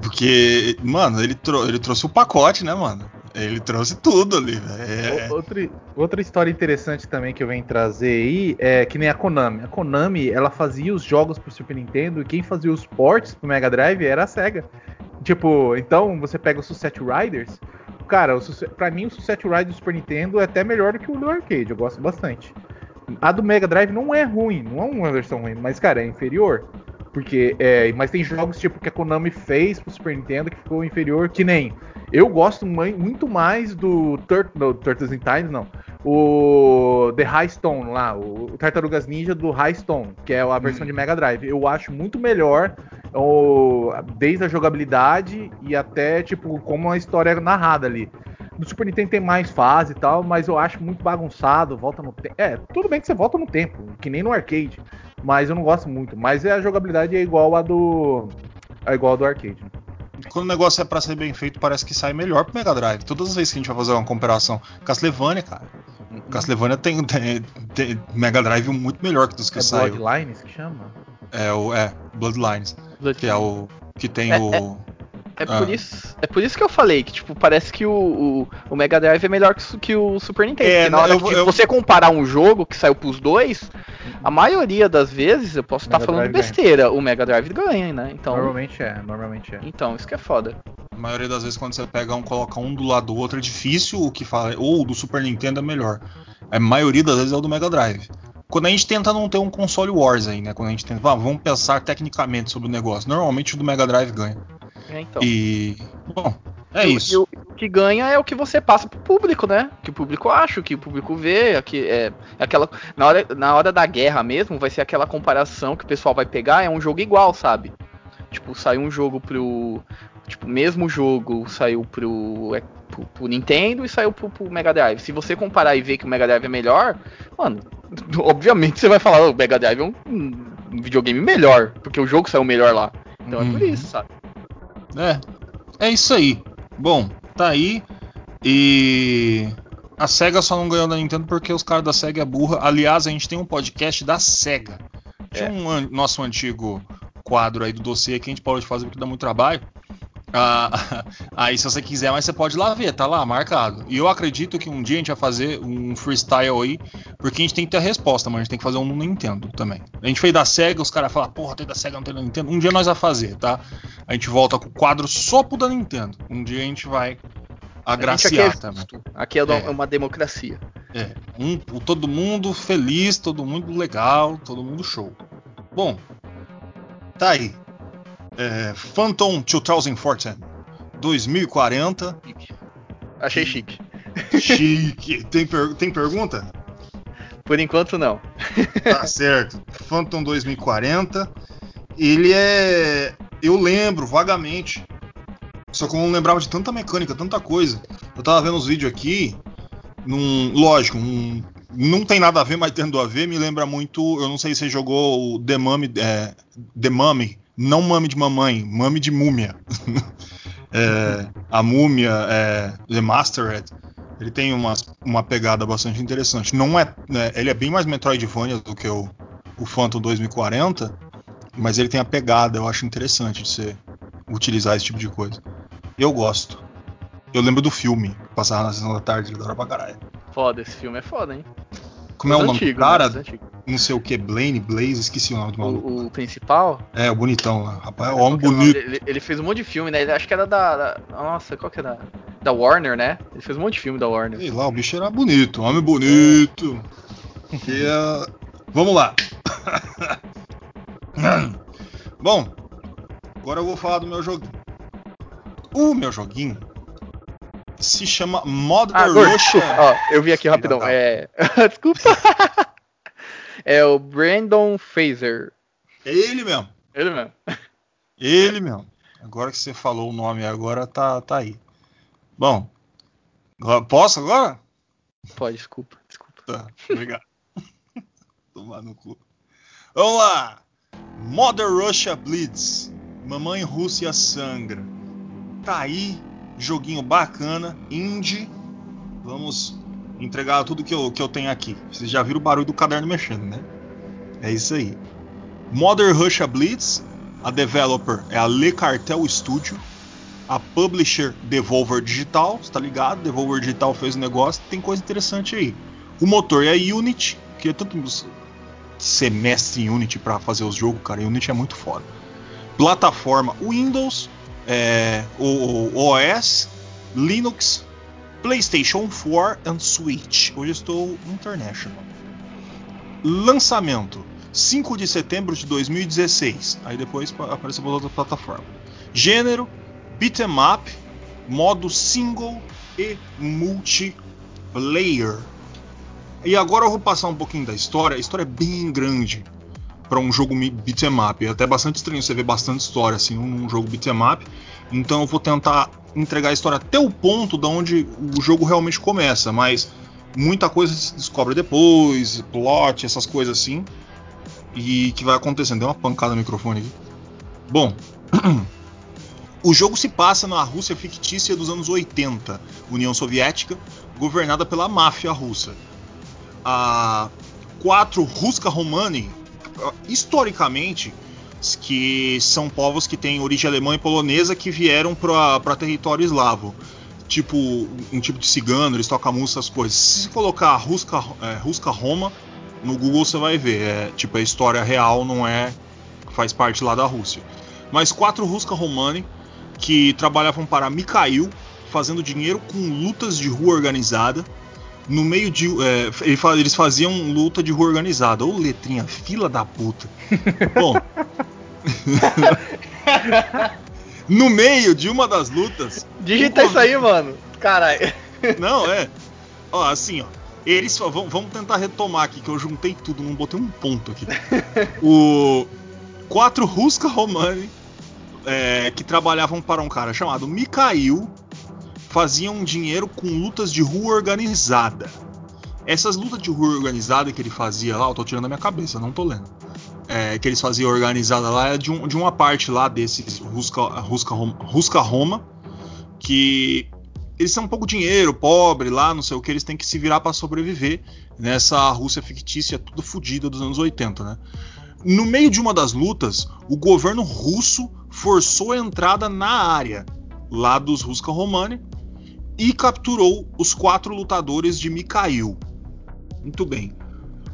[SPEAKER 1] porque, mano, ele, trou- ele trouxe o pacote, né, mano? Ele trouxe tudo ali. É,
[SPEAKER 3] Outra, outra história interessante também que eu venho trazer aí é que nem a Konami. A Konami, ela fazia os jogos pro Super Nintendo e quem fazia os ports pro Mega Drive era a SEGA. Tipo, então você pega o Sunset Riders. Cara, Sunset- pra mim o Sunset Riders do Super Nintendo é até melhor do que o do arcade, eu gosto bastante. A do Mega Drive não é ruim, não é uma versão ruim, mas cara, é inferior. Porque, é, mas tem jogos tipo que a Konami fez pro Super Nintendo que ficou inferior, que nem. Eu gosto mui- muito mais do, Tur do Turtles in Time, não. O The High Stone lá, o, o Tartarugas Ninja do High Stone, que é a versão
[SPEAKER 1] Hum.
[SPEAKER 3] de Mega Drive. Eu acho muito melhor, o, desde a jogabilidade e até, tipo, como a história é narrada ali. No Super Nintendo tem mais fase e tal, mas eu acho muito bagunçado, volta no tempo. É, tudo bem que você volta no tempo, que nem no arcade. Mas eu não gosto muito. Mas a jogabilidade é igual a do. É igual a do arcade.
[SPEAKER 1] Quando o negócio é pra ser bem feito, parece que sai melhor pro Mega Drive. Todas as vezes que a gente vai fazer uma comparação. Castlevania, cara. Castlevania tem, tem- tem Mega Drive muito melhor que dos que
[SPEAKER 3] É
[SPEAKER 1] saiu.
[SPEAKER 3] Bloodlines que chama?
[SPEAKER 1] É o é, Bloodlines, que é o que tem
[SPEAKER 2] É,
[SPEAKER 1] o
[SPEAKER 2] É
[SPEAKER 1] Ah.
[SPEAKER 2] por, isso, é por isso que eu falei que, tipo, parece que o, o, o Mega Drive é melhor que, que o Super Nintendo.
[SPEAKER 1] É,
[SPEAKER 2] porque na hora
[SPEAKER 1] eu
[SPEAKER 2] que
[SPEAKER 1] eu-
[SPEAKER 2] você comparar um jogo que saiu pros dois, a maioria das vezes, eu posso estar
[SPEAKER 3] Mega
[SPEAKER 2] falando
[SPEAKER 3] Drive ganha.
[SPEAKER 2] besteira, o Mega Drive ganha, né? Então,
[SPEAKER 3] Normalmente é, normalmente é.
[SPEAKER 2] então isso que é foda.
[SPEAKER 1] A maioria das vezes quando você pega um, coloca um do lado do outro é difícil o que fala, ou o do Super Nintendo é melhor. A maioria das vezes é o do Mega Drive. Quando a gente tenta não ter um console wars aí, né? Quando a gente tenta, "Ah, vamos pensar tecnicamente sobre o negócio. Normalmente o do Mega Drive ganha.
[SPEAKER 2] É, então.
[SPEAKER 1] E bom, é
[SPEAKER 2] E o-
[SPEAKER 1] isso.
[SPEAKER 2] E o, o que ganha é o que você passa pro público, né? Que o público acha, o que o público vê, é que é, é aquela na hora, na hora da guerra mesmo, vai ser aquela comparação que o pessoal vai pegar, é um jogo igual, sabe? Tipo, saiu um jogo pro tipo, mesmo jogo saiu pro, é, pro, pro Nintendo e saiu pro, pro Mega Drive. Se você comparar e ver que o Mega Drive é melhor, mano, obviamente você vai falar, o Mega Drive é um, um videogame melhor, porque o jogo saiu melhor lá. Então é por
[SPEAKER 1] Uhum.
[SPEAKER 2] isso, sabe?
[SPEAKER 1] É, é isso aí. Bom, tá aí. E a SEGA só não ganhou da Nintendo porque os caras da SEGA é burra. Aliás, a gente tem um podcast da SEGA. Tinha
[SPEAKER 2] É.
[SPEAKER 1] um an- nosso antigo quadro aí do dossiê que a gente parou de fazer porque dá muito trabalho. Ah, aí se você quiser, mas você pode ir lá ver, tá lá marcado. E eu acredito que um dia a gente vai fazer um freestyle aí, porque a gente tem que ter a resposta, mas a gente tem que fazer um no Nintendo também. A gente fez da SEGA, os caras falam, porra, tem da SEGA, não tem da Nintendo. Um dia nós vamos fazer, tá? A gente volta com o quadro só pro da Nintendo. Um dia a gente vai
[SPEAKER 2] A gente
[SPEAKER 1] agraciar
[SPEAKER 2] aqui é
[SPEAKER 1] também.
[SPEAKER 2] Aqui é,
[SPEAKER 1] É.
[SPEAKER 2] uma democracia.
[SPEAKER 1] É, um, todo mundo feliz, todo mundo legal, todo mundo show. Bom, tá aí. É, Phantom 2014, 2040.
[SPEAKER 2] Achei chique.
[SPEAKER 1] Chique. Tem, per- tem pergunta?
[SPEAKER 2] Por enquanto, não.
[SPEAKER 1] Tá certo. Phantom 2040. Ele é. Eu lembro vagamente. Só que eu não lembrava de tanta mecânica, tanta coisa. Eu tava vendo os vídeos aqui. Num, lógico, um- não tem nada a ver, mas tendo a ver, me lembra muito. Eu não sei se você jogou o The Mummy. É, The Mummy. Não Mummy de mamãe, Mummy de múmia. É, a múmia é, The Mastered. Ele tem uma, uma pegada bastante interessante. Não é, né, ele é bem mais Metroidvania do que o, o Phantom 2040, mas ele tem a pegada, eu acho interessante de você utilizar esse tipo de coisa. Eu gosto. Eu lembro do filme, passava na sessão da tarde, ele adora pra caralho.
[SPEAKER 2] Foda, esse filme é foda, hein?
[SPEAKER 1] Como é o nome
[SPEAKER 2] antigos,
[SPEAKER 1] do cara?
[SPEAKER 2] né? Antigos.
[SPEAKER 1] Não sei o que, Blaine, Blaze, esqueci o nome do maluco.
[SPEAKER 2] O, o principal.
[SPEAKER 1] É, o bonitão lá. Rapaz, é homem
[SPEAKER 2] é o nome
[SPEAKER 1] bonito.
[SPEAKER 2] Ele, ele fez um monte de filme, né? Ele, acho que era da, da- Nossa, qual que era? Da Warner, né? Ele fez um monte de filme da Warner.
[SPEAKER 1] Sei lá, o bicho era bonito, homem bonito. Que, uh, vamos lá. Bom, agora eu vou falar do meu joguinho. O meu joguinho se chama Modern
[SPEAKER 2] Ah. Ó, eu vi aqui rapidão. É... desculpa. é o Brandon Fraser.
[SPEAKER 1] É ele mesmo.
[SPEAKER 2] Ele mesmo.
[SPEAKER 1] Ele mesmo. Agora que você falou o nome agora tá, tá aí. Bom, posso agora?
[SPEAKER 2] Pode, desculpa, desculpa.
[SPEAKER 1] Tá, obrigado. Tomar no cu. Vamos lá! Mother Russia Bleeds. Mamãe Rússia sangra. Tá aí, joguinho bacana, indie. Vamos entregar tudo que eu, que eu tenho aqui. Vocês já viram o barulho do caderno mexendo, né? É isso aí. Mother Russia Bleeds. A developer é a Le Cartel Studio. A publisher Devolver Digital, você tá ligado? Devolver Digital fez um negócio, tem coisa interessante aí. O motor é a Unity, que é tanto semestre em Unity para fazer os jogos, cara. Unity é muito foda. Plataforma Windows, é, o, o OS, Linux, PlayStation 4 e Switch. Hoje estou international. Lançamento 5 de setembro de 2016. Aí depois pa- apareceu outra plataforma. Gênero beat'em up, modo single e multiplayer. E agora eu vou passar um pouquinho da história. A história é bem grande para um jogo mi- beat'em up. É até bastante estranho você ver bastante história assim num jogo beat'em up. Então eu vou tentar entregar a história até o ponto da onde o jogo realmente começa, mas muita coisa se descobre depois, plot, essas coisas assim. E que vai acontecendo. Deu uma pancada no microfone aqui. Bom, o jogo se passa na Rússia fictícia dos anos 80, União Soviética, governada pela máfia russa. A quatro Ruska Romani, historicamente, que são povos que têm origem alemã e polonesa que vieram para território eslavo. Tipo, um tipo de cigano, eles tocam música, essas coisas. Se você colocar Ruska, é, Ruska Roma no Google, você vai ver. É, tipo, a história real não é. faz parte lá da Rússia. Mas quatro Ruska Romani que trabalhavam para Mikhail, fazendo dinheiro com lutas de rua organizada. No meio de. é, eles faziam luta de rua organizada. Ô letrinha, fila da puta. Bom. no meio de uma das lutas.
[SPEAKER 2] Digita isso aí, mano. Caralho.
[SPEAKER 1] Não, é. Ó, assim, ó. Eles. fa- Vamos, tentar retomar aqui, que eu juntei tudo, não botei um ponto aqui. o. Quatro Ruska Romani é, que trabalhavam para um cara chamado Mikhail faziam dinheiro com lutas de rua organizada. Essas lutas de rua organizada que ele fazia lá, eu tô tirando da minha cabeça, não tô lendo. É, que eles faziam organizada lá é de, um- de uma parte lá desses Ruska, Ruska, Rom- Ruska Roma, que eles têm um pouco dinheiro, pobre lá, não sei o que, eles têm que se virar para sobreviver nessa Rússia fictícia tudo fodida dos anos 80, né? No meio de uma das lutas, o governo russo forçou a entrada na área lá dos Ruska Romani e capturou os quatro lutadores de Mikhail. Muito bem.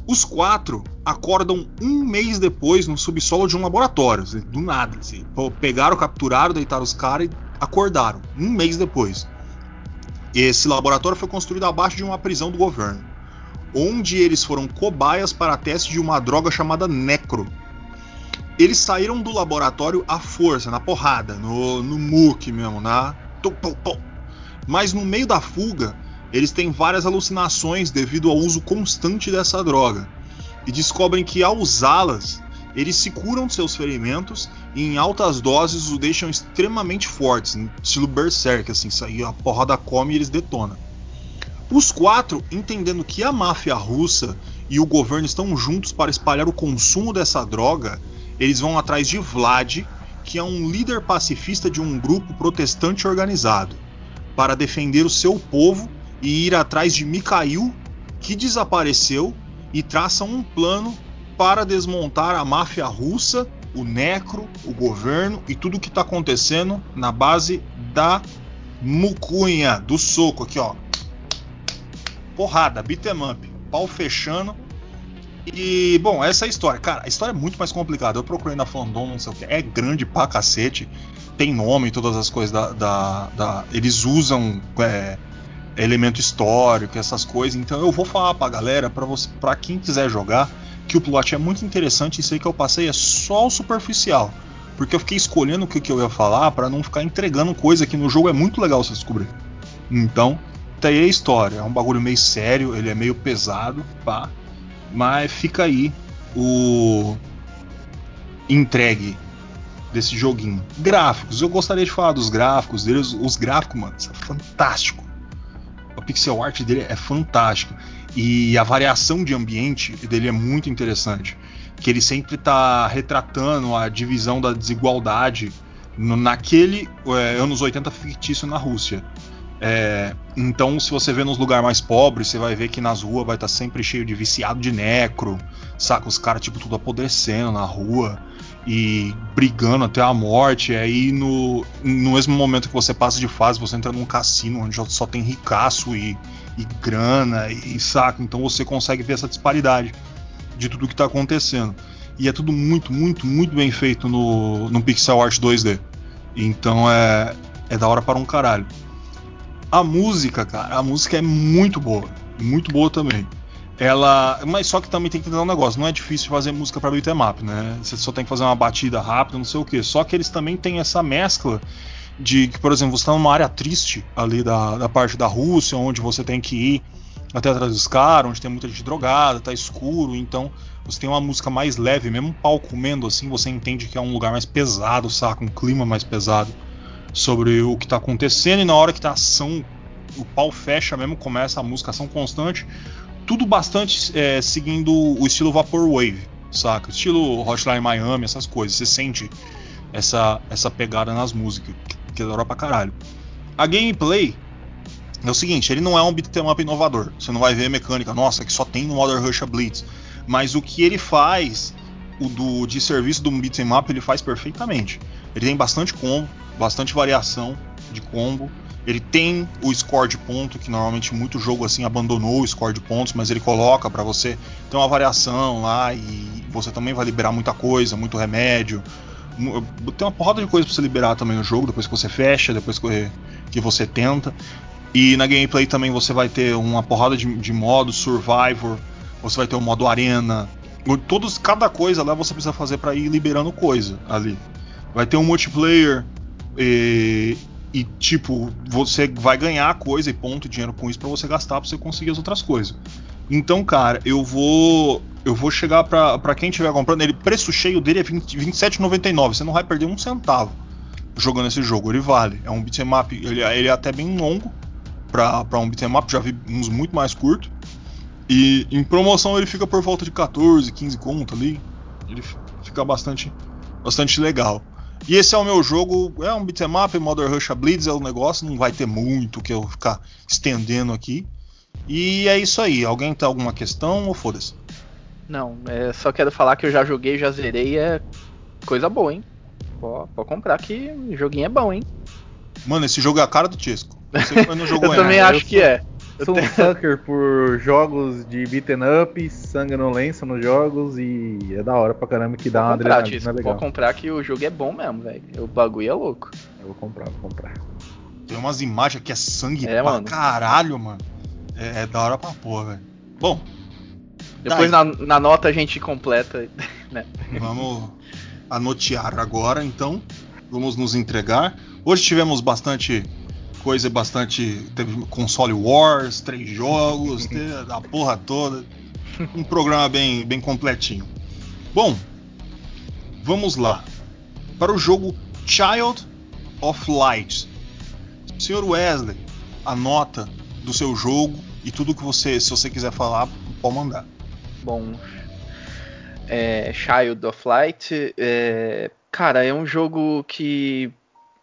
[SPEAKER 1] Os quatro acordam um mês depois no subsolo de um laboratório, assim, do nada. Assim. Pegaram, capturaram, deitaram os caras e acordaram. Um mês depois. Esse laboratório foi construído abaixo de uma prisão do governo, onde eles foram cobaias para teste de uma droga chamada Necro. Eles saíram do laboratório à força, na porrada, no, no muque mesmo, na. tum, pum, pum. Mas no meio da fuga, eles têm várias alucinações devido ao uso constante dessa droga. E descobrem que ao usá-las, eles se curam de seus ferimentos e em altas doses os deixam extremamente fortes, estilo berserk, assim, sair a porrada come e eles detonam. Os quatro, entendendo que a máfia russa e o governo estão juntos para espalhar o consumo dessa droga, eles vão atrás de Vlad, que é um líder pacifista de um grupo protestante organizado, para defender o seu povo e ir atrás de Mikhail, que desapareceu, e traçam um plano para desmontar a máfia russa, o Necro, o governo e tudo o que está acontecendo na base da mucunha, do soco aqui, ó. Porrada, beat'em up, pau fechando. E, bom, essa é a história. Cara, a história é muito mais complicada. Eu procurei na Fandom, não sei o que. É grande pra cacete. Tem nome e todas as coisas da. da- da- eles usam. é, elemento histórico, essas coisas. Então eu vou falar pra galera, pra, você, pra quem quiser jogar, que o plot é muito interessante. Isso aí que eu passei é só o superficial. Porque eu fiquei escolhendo o que, que eu ia falar para não ficar entregando coisa que no jogo é muito legal você descobrir. Então, tá aí a história. É um bagulho meio sério, ele é meio pesado, pá. Mas fica aí o entregue desse joguinho. Gráficos, eu gostaria de falar dos gráficos deles. Os gráficos, mano, é fantástico. O pixel art dele é fantástico. E a variação de ambiente dele é muito interessante. Que ele sempre está retratando a divisão da desigualdade no, naquele é, anos 80 fictício na Rússia. É, então, se você vê nos lugares mais pobres, você vai ver que nas ruas vai estar tá sempre cheio de viciado de necro, saca? Os caras, tipo, tudo apodrecendo na rua e brigando até a morte. E aí, no, no mesmo momento que você passa de fase, você entra num cassino onde só tem ricaço e, e grana e saca. Então, você consegue ver essa disparidade de tudo que está acontecendo. E é tudo muito, muito, muito bem feito no, no Pixel Art 2D. Então, é, é da hora para um caralho. A música, cara, a música é muito boa. Muito boa também. Ela. Mas só que também tem que entender um negócio. Não é difícil fazer música para beat'em up, né? Você só tem que fazer uma batida rápida, não sei o que. Só que eles também têm essa mescla de que, por exemplo, você está numa área triste ali da, da parte da Rússia, onde você tem que ir até atrás dos caras, onde tem muita gente drogada, tá escuro, então você tem uma música mais leve, mesmo um pau comendo assim, você entende que é um lugar mais pesado, saca? Um clima mais pesado sobre o que está acontecendo e na hora que tá ação, o pau fecha mesmo, começa a música ação constante, tudo bastante é, seguindo o estilo Vaporwave, saca? Estilo Hotline Miami, essas coisas, você sente essa, essa pegada nas músicas, que é da hora pra caralho. A gameplay é o seguinte, ele não é um beat'em up inovador, você não vai ver mecânica, nossa, que só tem no Modern Rush Blitz, mas o que ele faz o do, de serviço do beat'em up ele faz perfeitamente. Ele tem bastante combo, bastante variação de combo. Ele tem o score de ponto, que normalmente muito jogo assim abandonou o score de pontos, mas ele coloca para você ter uma variação lá e você também vai liberar muita coisa, muito remédio. Tem uma porrada de coisa para você liberar também no jogo, depois que você fecha, depois que você tenta. E na gameplay também você vai ter uma porrada de, de modos, Survivor, você vai ter o modo Arena. Todos, cada coisa lá você precisa fazer para ir liberando coisa ali. Vai ter um multiplayer e, e, tipo, você vai ganhar coisa e ponto, dinheiro com isso para você gastar para você conseguir as outras coisas. Então, cara, eu vou eu vou chegar para quem estiver comprando, ele preço cheio dele é 27,99, você não vai perder um centavo jogando esse jogo, ele vale. É um beat'em up, ele, ele é até bem longo para um beat'em up, já vi uns muito mais curtos. E em promoção ele fica por volta de 14, 15 conto ali. Ele fica bastante bastante legal. E esse é o meu jogo, é um beat'em up, Modern Rush Blitz é o negócio, não vai ter muito que eu ficar estendendo aqui. E é isso aí. Alguém tem alguma questão ou foda-se?
[SPEAKER 2] Não, é, só quero falar que eu já joguei, já zerei, é coisa boa, hein? Pode, pode comprar que o joguinho é bom, hein?
[SPEAKER 1] Mano, esse jogo é a cara do Chesco.
[SPEAKER 2] eu também acho que é.
[SPEAKER 3] Eu sou um sucker por jogos de beaten up, sangue no lenço nos jogos e é da hora pra caramba que dá
[SPEAKER 2] vou
[SPEAKER 3] uma
[SPEAKER 2] comprar, adrenalina legal. Vou comprar que o jogo é bom mesmo, velho. O bagulho é louco.
[SPEAKER 3] Eu vou comprar, vou comprar.
[SPEAKER 1] Tem umas imagens que é sangue é, pra mano. caralho, mano. É, é, da hora pra porra, velho. Bom.
[SPEAKER 2] Depois na, na, nota a gente completa, né?
[SPEAKER 1] Vamos anotear agora, então. Vamos nos entregar. Hoje tivemos bastante coisa bastante. Teve console Wars, três jogos, a porra toda. Um programa bem, bem completinho. Bom, vamos lá. Para o jogo Child of Light. Senhor Wesley, a nota do seu jogo e tudo que você, se você quiser falar, pode mandar.
[SPEAKER 2] Bom, é, Child of Light, é, cara, é um jogo que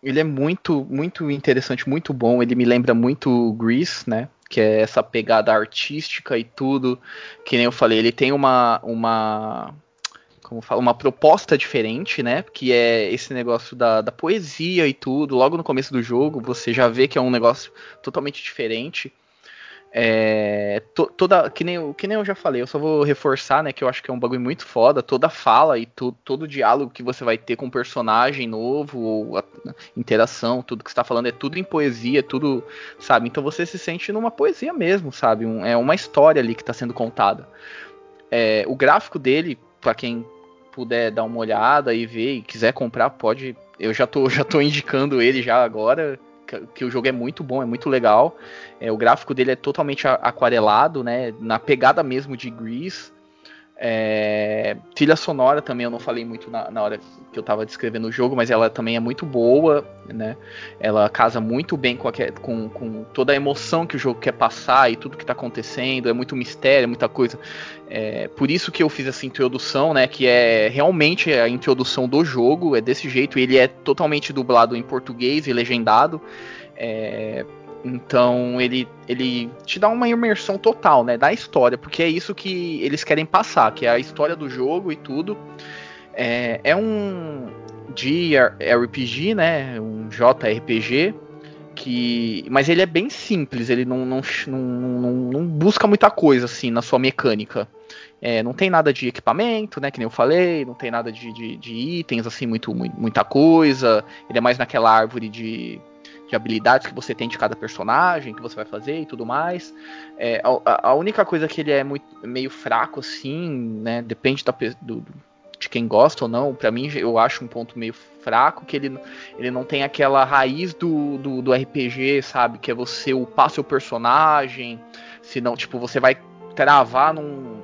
[SPEAKER 2] ele é muito, muito interessante, muito bom. Ele me lembra muito Grease, né? Que é essa pegada artística e tudo. Que nem eu falei, ele tem uma, uma como fala, uma proposta diferente, né? Que é esse negócio da, da poesia e tudo. Logo no começo do jogo, você já vê que é um negócio totalmente diferente. É, to, toda, que nem, que nem eu já falei, eu só vou reforçar, né, que eu acho que é um bagulho muito foda, toda fala e tu, todo diálogo que você vai ter com um personagem novo, ou a, interação, tudo que você tá falando é tudo em poesia, tudo, sabe? Então você se sente numa poesia mesmo, sabe? Um, é uma história ali que tá sendo contada. É, o gráfico dele, para quem puder dar uma olhada e ver e quiser comprar, pode. Eu já tô, já tô indicando ele já agora que o jogo é muito bom, é muito legal. É, o gráfico dele é totalmente aquarelado, né? Na pegada mesmo de Grease. É, trilha sonora também eu não falei muito na, na, hora que eu tava descrevendo o jogo, mas ela também é muito boa, né? Ela casa muito bem com, a, com, com, toda a emoção que o jogo quer passar e tudo que tá acontecendo, é muito mistério, é muita coisa. É, por isso que eu fiz essa introdução, né? Que é realmente a introdução do jogo, é desse jeito, ele é totalmente dublado em português e legendado. É, então ele, ele te dá uma imersão total, né, da história, porque é isso que eles querem passar, que é a história do jogo e tudo. É, é um JRPG, né, um JRPG, que, mas ele é bem simples, ele não, não, não, não busca muita coisa assim na sua mecânica. É, não tem nada de equipamento, né? Que nem eu falei, não tem nada de, de, de itens, assim, muito, muita coisa. Ele é mais naquela árvore de, de habilidades que você tem de cada personagem, que você vai fazer e tudo mais. É, a, a, única coisa que ele é muito, meio fraco, assim, né? Depende da, do, de quem gosta ou não. Para mim, eu acho um ponto meio fraco que ele, ele não tem aquela raiz do, do, do RPG, sabe? Que é você upar seu personagem. Senão, tipo, você vai travar num,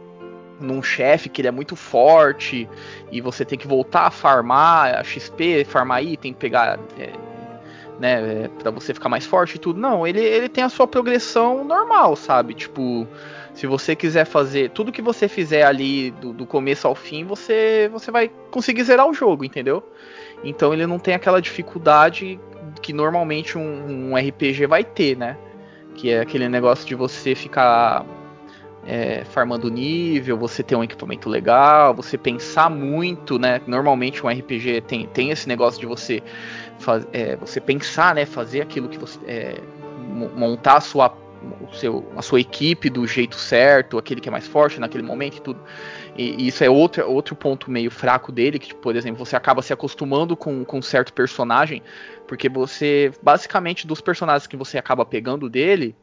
[SPEAKER 2] num chefe que ele é muito forte e você tem que voltar a farmar a XP, farmar item, pegar é, né, é, para você ficar mais forte e tudo. Não, ele, ele tem a sua progressão normal, sabe? Tipo, se você quiser fazer tudo que você fizer ali do, do começo ao fim, você você vai conseguir zerar o jogo, entendeu? Então ele não tem aquela dificuldade que normalmente um, um RPG vai ter, né? Que é aquele negócio de você ficar é, farmando nível, você ter um equipamento legal, você pensar muito, né? Normalmente um RPG tem, tem esse negócio de você, faz, é, você pensar, né? Fazer aquilo que você. É, montar a sua, o seu, a sua equipe do jeito certo, aquele que é mais forte naquele momento e tudo. E, e isso é outro, outro ponto meio fraco dele, que, tipo, por exemplo, você acaba se acostumando com, com um certo personagem, porque você, basicamente, dos personagens que você acaba pegando dele,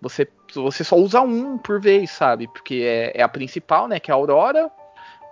[SPEAKER 2] você, você só usa um por vez, sabe? Porque é, é a principal, né? Que é a Aurora,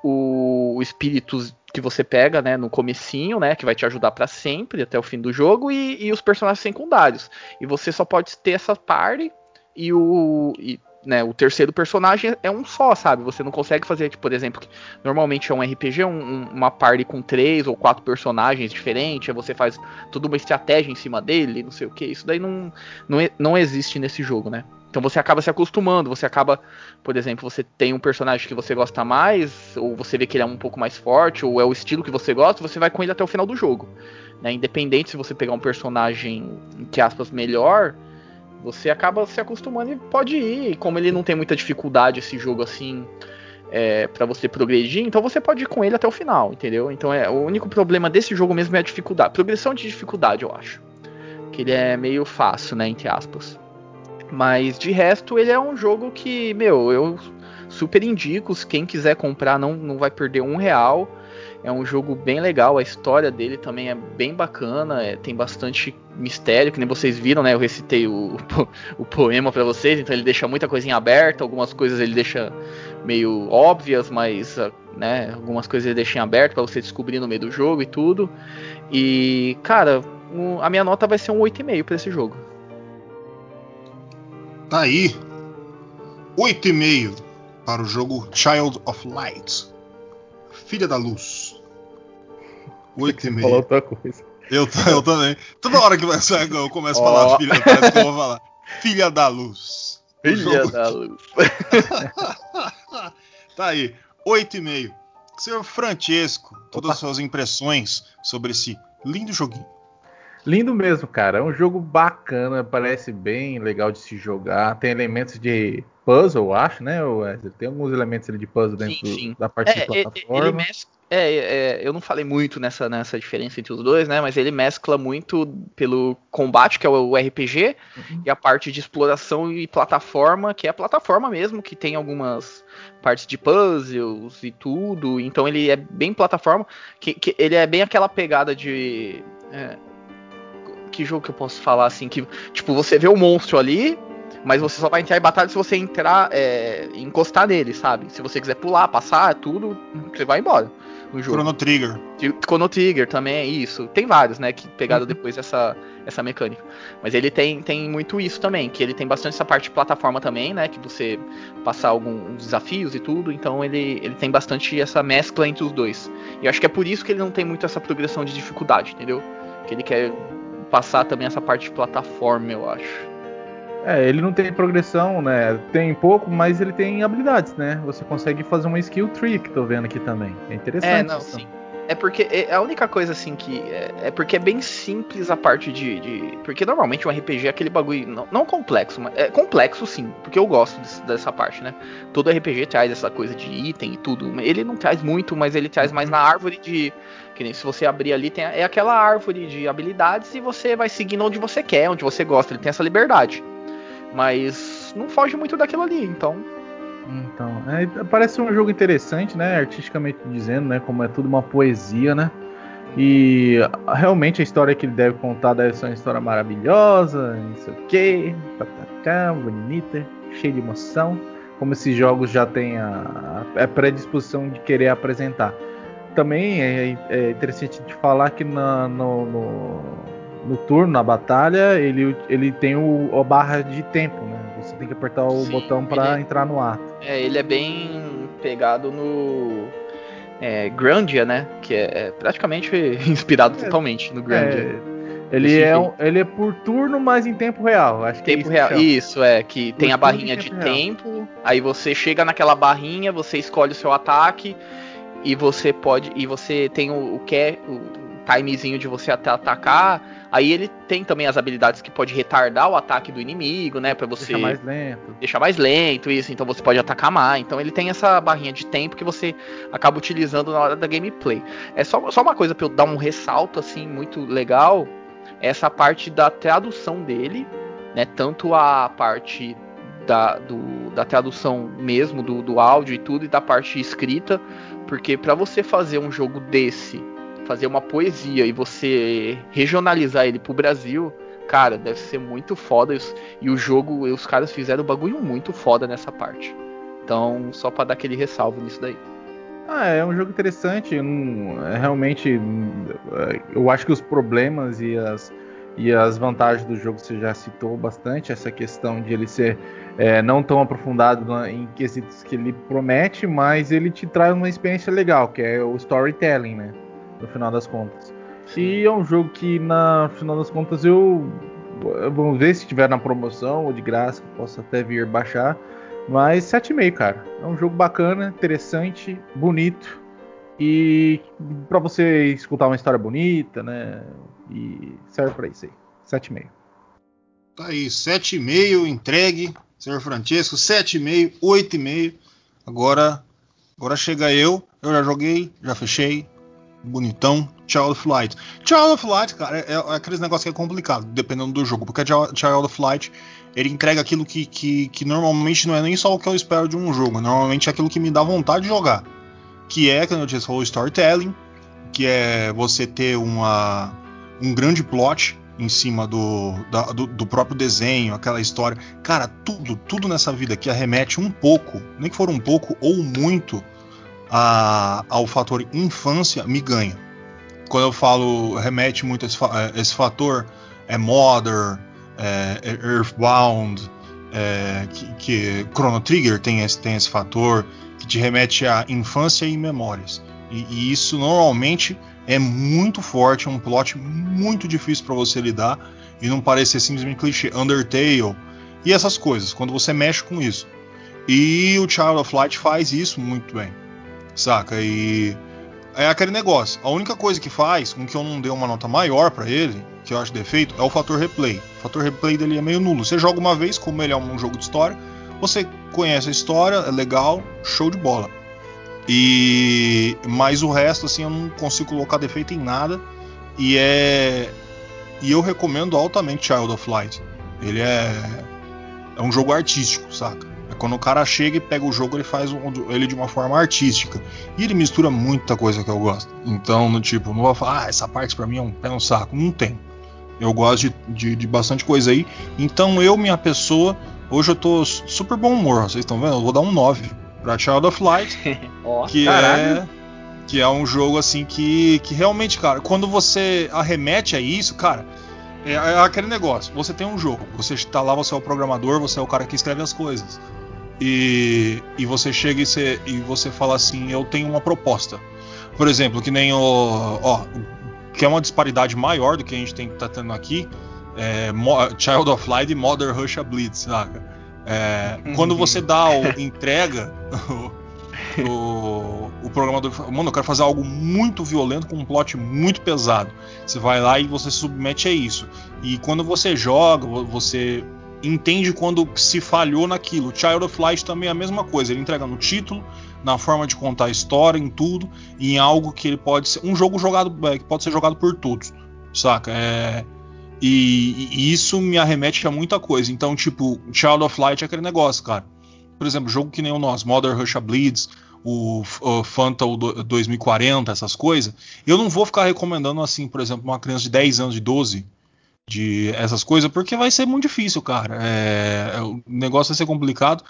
[SPEAKER 2] o, espírito que você pega, né, no comecinho, né, que vai te ajudar para sempre até o fim do jogo e, e, os personagens secundários. E você só pode ter essa party e o e, né, o terceiro personagem é um só, sabe? Você não consegue fazer, tipo, por exemplo, normalmente é um RPG, um, uma party com três ou quatro personagens diferentes, aí você faz toda uma estratégia em cima dele, não sei o que. Isso daí não, não, não existe nesse jogo, né? Então você acaba se acostumando, você acaba, por exemplo, você tem um personagem que você gosta mais, ou você vê que ele é um pouco mais forte, ou é o estilo que você gosta, você vai com ele até o final do jogo. Né? Independente se você pegar um personagem, entre aspas, melhor, você acaba se acostumando e pode ir. Como ele não tem muita dificuldade esse jogo assim é, para você progredir, então você pode ir com ele até o final, entendeu? Então é o único problema desse jogo mesmo é a dificuldade, progressão de dificuldade, eu acho. Que ele é meio fácil, né, entre aspas. Mas de resto, ele é um jogo que, meu, eu super indico. Quem quiser comprar não, não vai perder um real. É um jogo bem legal, a história dele também é bem bacana, é, tem bastante mistério, que nem vocês viram, né? Eu recitei o, o poema para vocês, então ele deixa muita coisinha aberta, algumas coisas ele deixa meio óbvias, mas ah, né, algumas coisas ele deixa em aberto para você descobrir no meio do jogo e tudo. E, cara, a minha nota vai ser um 8,5 para esse jogo.
[SPEAKER 1] Tá aí. 8,5 para o jogo Child of Light. Filha da Luz. 8 e meia. Falar outra coisa. Eu, eu também. Toda hora que eu começo a falar oh. filha, parece que eu vou falar. Filha da luz.
[SPEAKER 2] Filha da luz.
[SPEAKER 1] tá aí. 8 e meio. Senhor Francesco, todas as suas impressões sobre esse lindo joguinho.
[SPEAKER 3] Lindo mesmo, cara. É um jogo bacana, parece bem legal de se jogar. Tem elementos de puzzle, acho, né, Wesley? Tem alguns elementos de puzzle dentro sim, sim. da parte é, de plataforma.
[SPEAKER 2] Ele, É, é, eu não falei muito nessa, nessa diferença entre os dois, né? Mas ele mescla muito pelo combate, que é o RPG, uhum. e a parte de exploração e plataforma, que é a plataforma mesmo, que tem algumas partes de puzzles e tudo. Então ele é bem plataforma, que, que ele é bem aquela pegada de. É, que jogo que eu posso falar assim? Que, tipo, você vê o monstro ali, mas você só vai entrar em batalha se você entrar, é, encostar nele, sabe? Se você quiser pular, passar, tudo, você vai embora
[SPEAKER 1] no jogo. Chrono Trigger.
[SPEAKER 2] Chrono Trigger também é isso. Tem vários, né, que pegaram uhum. depois essa, essa mecânica. Mas ele tem, tem muito isso também, que ele tem bastante essa parte de plataforma também, né, que você passar alguns desafios e tudo, então ele, ele tem bastante essa mescla entre os dois. E eu acho que é por isso que ele não tem muito essa progressão de dificuldade, entendeu? Que ele quer passar também essa parte de plataforma, eu acho.
[SPEAKER 3] É, ele não tem progressão, né? Tem pouco, mas ele tem habilidades, né? Você consegue fazer uma skill tree que tô vendo aqui também. É interessante.
[SPEAKER 2] É, não, sim. É porque é a única coisa assim que. É, é, porque é bem simples a parte de, de, Porque normalmente um RPG é aquele bagulho. Não, não complexo, mas. É complexo sim, porque eu gosto desse, dessa parte, né? Todo RPG traz essa coisa de item e tudo. Ele não traz muito, mas ele traz mais na árvore de. Que nem se você abrir ali, tem, é aquela árvore de habilidades e você vai seguindo onde você quer, onde você gosta. Ele tem essa liberdade. Mas não foge muito daquilo ali, então.
[SPEAKER 3] Então, é, parece um jogo interessante, né? Artisticamente dizendo, né? Como é tudo uma poesia, né? E realmente a história que ele deve contar deve ser uma história maravilhosa, não sei o que, bonita, cheia de emoção, como esses jogos já têm a, a predisposição de querer apresentar. Também é, é interessante de falar que na, no, no no turno, na batalha, ele, ele tem o, a barra de tempo, né? Você tem que apertar o Sim, botão para é, entrar no ato.
[SPEAKER 2] É, ele é bem pegado no é, Grandia, né? Que é, é praticamente inspirado é, totalmente no Grandia.
[SPEAKER 3] É, ele é, um, ele é por turno, mas em tempo real. Acho
[SPEAKER 2] tempo
[SPEAKER 3] que
[SPEAKER 2] real. Isso, é. Que por tem a barrinha de tempo. Aí você chega naquela barrinha, você escolhe o seu ataque. E você pode. E você tem o, o, que, o timezinho de você até atacar Aí ele tem também as habilidades que pode retardar o ataque do inimigo, né? Pra você.
[SPEAKER 3] Deixar mais lento.
[SPEAKER 2] Deixar mais lento, isso. Então você pode atacar mais. Então ele tem essa barrinha de tempo que você acaba utilizando na hora da gameplay. É só, só uma coisa pra eu dar um ressalto, assim, muito legal. É essa parte da tradução dele, né? Tanto a parte da, do, da tradução mesmo, do, do áudio e tudo, e da parte escrita. Porque para você fazer um jogo desse fazer uma poesia e você regionalizar ele pro Brasil, cara, deve ser muito foda. E o jogo, os caras fizeram um bagulho muito foda nessa parte. Então, só para dar aquele ressalvo nisso daí.
[SPEAKER 3] Ah, é um jogo interessante. é, realmente, eu acho que os problemas e as, e as vantagens do jogo você já citou bastante. Essa questão de ele ser é, não tão aprofundado em quesitos que ele promete, mas ele te traz uma experiência legal, que é o storytelling, né? No final das contas. E é um jogo que, na final das contas, eu. Vamos ver se tiver na promoção ou de graça, posso até vir baixar. Mas 7,5, cara. É um jogo bacana, interessante, bonito. E para você escutar uma história bonita, né? E serve para isso aí. 7,5.
[SPEAKER 1] Tá aí, 7,5 entregue, senhor Francesco. 7,5, 8,5. Agora, agora chega eu. Eu já joguei, já fechei, bonitão, Child of Light. Child of Light, cara, é, é aqueles negócios que é complicado, dependendo do jogo, porque Child of Light ele entrega aquilo que, que, que, normalmente não é nem só o que eu espero de um jogo, normalmente é aquilo que me dá vontade de jogar. Que é, como eu disse, o storytelling, que é você ter uma, um grande plot em cima do, da, do, do, próprio desenho, aquela história. Cara, tudo, tudo nessa vida que arremete um pouco, nem que for um pouco ou muito, a, ao fator infância me ganha. Quando eu falo remete muito a esse, a esse fator, é Mother, é, é Earthbound, é, que, que, Chrono Trigger tem esse, tem esse fator que te remete à infância e memórias. E, e isso normalmente é muito forte, é um plot muito difícil para você lidar e não parecer simplesmente clichê. Undertale e essas coisas, quando você mexe com isso. E o Child of Light faz isso muito bem. Saca? E é aquele negócio. A única coisa que faz com que eu não dê uma nota maior para ele, que eu acho defeito, é o fator replay. O fator replay dele é meio nulo. Você joga uma vez, como ele é um jogo de história, você conhece a história, é legal, show de bola. E mas o resto assim eu não consigo colocar defeito em nada e é e eu recomendo altamente Child of Light. Ele é é um jogo artístico, saca? É quando o cara chega e pega o jogo, ele faz um, ele de uma forma artística. E ele mistura muita coisa que eu gosto. Então, no tipo, não vou falar, ah, essa parte para mim é um pé no saco. Não tem. Eu gosto de, de, de, bastante coisa aí. Então, eu, minha pessoa, hoje eu tô super bom humor. Vocês estão vendo? Eu vou dar um 9 pra Child of Light.
[SPEAKER 2] oh,
[SPEAKER 1] que é. Que é um jogo assim que, que realmente, cara, quando você arremete a isso, cara, é, é, aquele negócio. Você tem um jogo, você está lá, você é o programador, você é o cara que escreve as coisas. E, e você chega e você, e você fala assim: Eu tenho uma proposta. Por exemplo, que nem o. Ó, que é uma disparidade maior do que a gente tem que tá tendo aqui. É, Child of Light e Mother Russia Blitz, saca? É, quando você dá o, entrega o, o programador fala, mano, eu quero fazer algo muito violento com um plot muito pesado. Você vai lá e você se submete a isso. E quando você joga, você entende quando se falhou naquilo. Child of Light também é a mesma coisa. Ele entrega no título, na forma de contar a história, em tudo, em algo que ele pode ser um jogo jogado é, que pode ser jogado por todos, saca? É, e, e, isso me arremete a muita coisa. Então, tipo, Child of Light é aquele negócio, cara. Por exemplo, jogo que nem o nosso, Modern Russia Bleeds, o, o Phantom 2040, essas coisas, eu não vou ficar recomendando assim, por exemplo, uma criança de 10 anos, de 12, de essas coisas, porque vai ser muito difícil, cara. É, é, o negócio vai ser complicado.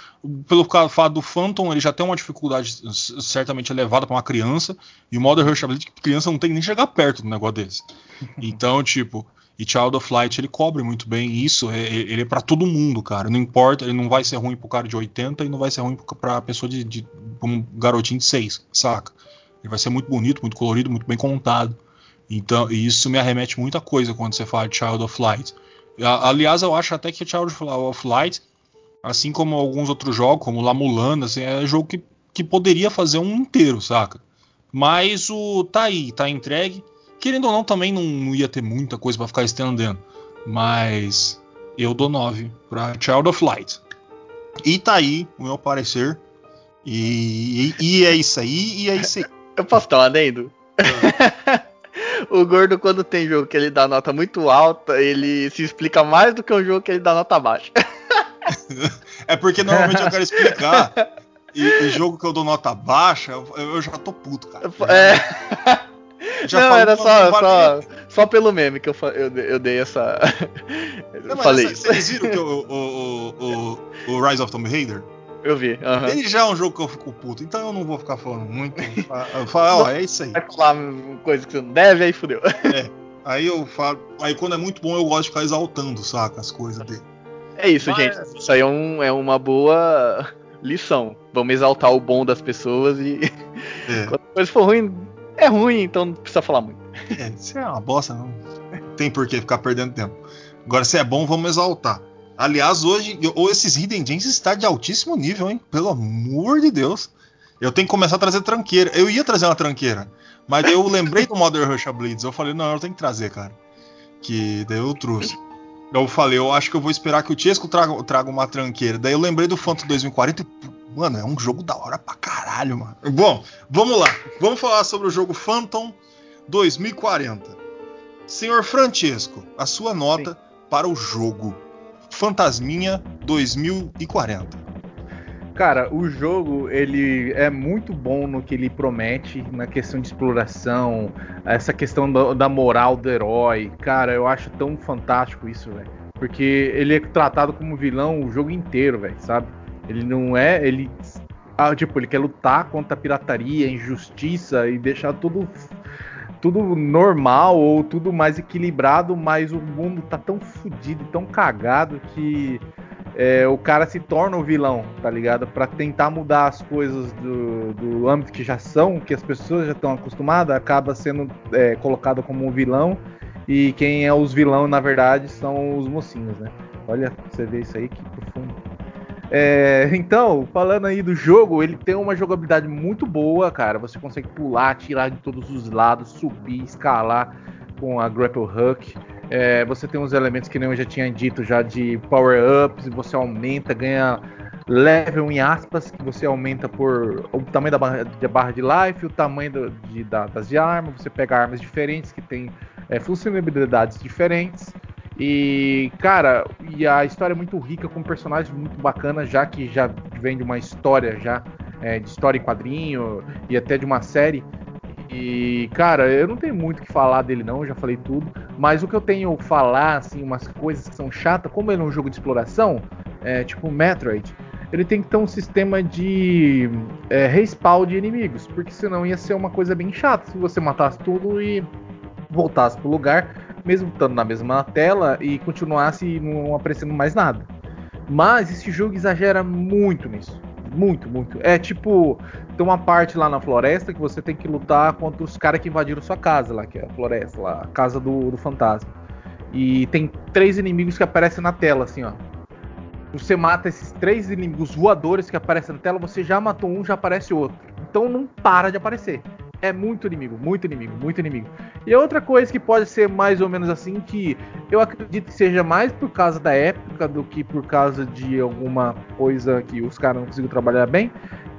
[SPEAKER 1] Pelo fato do Phantom, ele já tem uma dificuldade certamente elevada para uma criança, e o Modern Rush Ability, criança não tem nem chegar perto do negócio desse. Então, tipo, e Child of Light ele cobre muito bem isso. Ele é para todo mundo, cara. Não importa, ele não vai ser ruim pro cara de 80 e não vai ser ruim pra pessoa de, de um garotinho de 6, saca? Ele vai ser muito bonito, muito colorido, muito bem contado. Então, isso me arremete muita coisa quando você fala de Child of Light. Aliás, eu acho até que Child of Light, assim como alguns outros jogos, como La Mulana, assim, é um jogo que, que poderia fazer um inteiro, saca? Mas o tá aí, tá entregue Querendo ou não, também não, não ia ter muita coisa para ficar estendendo. Mas eu dou 9 para Child of Light. E tá aí o meu parecer. E, e, e é isso aí, e é isso aí.
[SPEAKER 2] Eu posso dar um adendo? o gordo, quando tem jogo que ele dá nota muito alta, ele se explica mais do que um jogo que ele dá nota baixa.
[SPEAKER 1] é porque normalmente eu quero explicar. E, e jogo que eu dou nota baixa, eu, eu já tô puto, cara.
[SPEAKER 2] É. Não, era só, só, só pelo meme que eu, eu, eu dei essa.
[SPEAKER 1] Não, falei isso. Vocês viram que o, o, o, o, Rise of Tomb Raider?
[SPEAKER 2] Eu vi.
[SPEAKER 1] Uh -huh. Ele já é um jogo que eu fico puto, então eu não vou ficar falando muito. Eu falo, ó, é isso aí.
[SPEAKER 2] Vai falar coisa que você não deve, aí fudeu.
[SPEAKER 1] É. Aí eu falo. Aí quando é muito bom, eu gosto de ficar exaltando, saca? As coisas dele.
[SPEAKER 2] É isso, Mas... gente. Isso aí é, um, é uma boa lição. Vamos exaltar o bom das pessoas e. É. Quando a coisa for ruim, é ruim, então não precisa falar muito.
[SPEAKER 1] É, isso é uma bosta, não. Tem por que ficar perdendo tempo. Agora, se é bom, vamos exaltar. Aliás, hoje, ou esses Hidden Gems está de altíssimo nível, hein? Pelo amor de Deus. Eu tenho que começar a trazer tranqueira. Eu ia trazer uma tranqueira, mas eu lembrei do Modern Rush Blades. Eu falei, não, eu tenho que trazer, cara. Que daí eu trouxe. Eu falei, eu acho que eu vou esperar que o Tiesco traga, traga uma tranqueira. Daí eu lembrei do Phantom 2040 e Mano, é um jogo da hora pra caralho, mano. Bom, vamos lá. Vamos falar sobre o jogo Phantom 2040. Senhor Francesco, a sua nota Sim. para o jogo Fantasminha 2040.
[SPEAKER 3] Cara, o jogo ele é muito bom no que ele promete, na questão de exploração, essa questão da, moral do herói. Cara, eu acho tão fantástico isso, velho. Porque ele é tratado como vilão o jogo inteiro, velho, sabe? Ele não é. Ele. Ah, tipo, ele quer lutar contra a pirataria, a injustiça e deixar tudo. Tudo normal ou tudo mais equilibrado, mas o mundo tá tão fodido tão cagado que é, o cara se torna o vilão, tá ligado? Para tentar mudar as coisas do, do âmbito que já são, que as pessoas já estão acostumadas, acaba sendo é, colocado como um vilão. E quem é os vilão, na verdade, são os mocinhos, né? Olha, você vê isso aí, que. É, então, falando aí do jogo, ele tem uma jogabilidade muito boa, cara. Você consegue pular, atirar de todos os lados, subir, escalar com a grapple hook. É, você tem uns elementos que nem eu já tinha dito já de power ups, você aumenta, ganha level em aspas, que você aumenta por o tamanho da barra de, barra de life, o tamanho do, de, da, das de você pega armas diferentes que tem é, funcionalidades diferentes. E, cara, e a história é muito rica, com personagens muito bacanas, já que já vem de uma história já, é, de história em quadrinho e até de uma série. E, cara, eu não tenho muito o que falar dele não, já falei tudo. Mas o que eu tenho falar, assim, umas coisas que são chatas, como ele é um jogo de exploração, é, tipo Metroid, ele tem que ter um sistema de é, respawn de inimigos, porque senão ia ser uma coisa bem chata se você matasse tudo e voltasse pro lugar mesmo estando na mesma tela e continuasse não aparecendo mais nada. Mas esse jogo exagera muito nisso. Muito, muito. É tipo, tem uma parte lá na floresta que você tem que lutar contra os caras que invadiram sua casa lá, que é a floresta, lá, a casa do, do fantasma. E tem três inimigos que aparecem na tela, assim, ó. Você mata esses três inimigos voadores que aparecem na tela, você já matou um, já aparece outro. Então não para de aparecer é muito inimigo, muito inimigo, muito inimigo. E outra coisa que pode ser mais ou menos assim, que eu acredito que seja mais por causa da época do que por causa de alguma coisa que os caras não conseguiram trabalhar bem,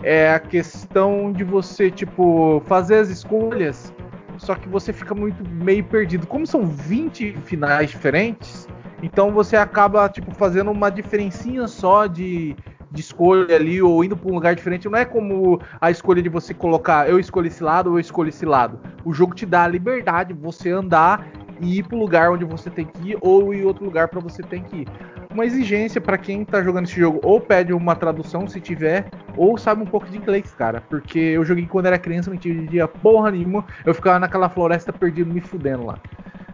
[SPEAKER 3] é a questão de você, tipo, fazer as escolhas, só que você fica muito meio perdido. Como são 20 finais diferentes, então você acaba, tipo, fazendo uma diferencinha só de de escolha ali ou indo para um lugar diferente. Não é como a escolha de você colocar eu escolho esse lado ou eu escolho esse lado. O jogo te dá a liberdade de você andar e ir para o lugar onde você tem que ir ou ir outro lugar para você tem que ir. Uma exigência para quem está jogando esse jogo ou pede uma tradução se tiver ou sabe um pouco de inglês, cara, porque eu joguei quando era criança, não tinha porra nenhuma, eu ficava naquela floresta perdido me fudendo lá.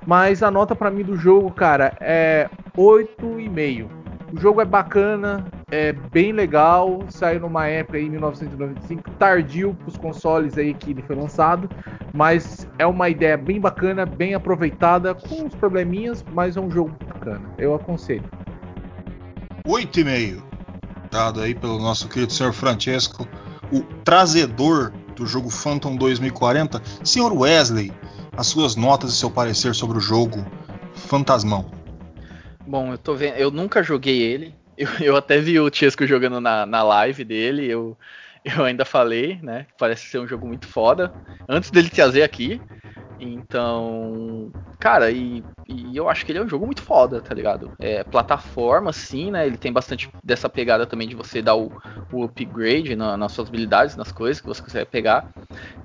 [SPEAKER 3] Mas a nota para mim do jogo, cara, é 8,5. O jogo é bacana, é bem legal, saiu numa época aí, 1995, tardio para os consoles aí que ele foi lançado, mas é uma ideia bem bacana, bem aproveitada, com uns probleminhas, mas é um jogo bacana. Eu aconselho.
[SPEAKER 1] 8,5, dado aí pelo nosso querido senhor Francesco, o trazedor do jogo Phantom 2040. Senhor Wesley, as suas notas e seu parecer sobre o jogo Fantasmão.
[SPEAKER 2] Bom, eu tô vendo, eu nunca joguei ele, eu, eu até vi o Chesco jogando na, na live dele, eu, eu ainda falei, né? Parece ser um jogo muito foda. Antes dele trazer aqui. Então, cara, e, e, eu acho que ele é um jogo muito foda, tá ligado? É plataforma, sim, né? Ele tem bastante dessa pegada também de você dar o, o upgrade na, nas suas habilidades, nas coisas que você consegue pegar.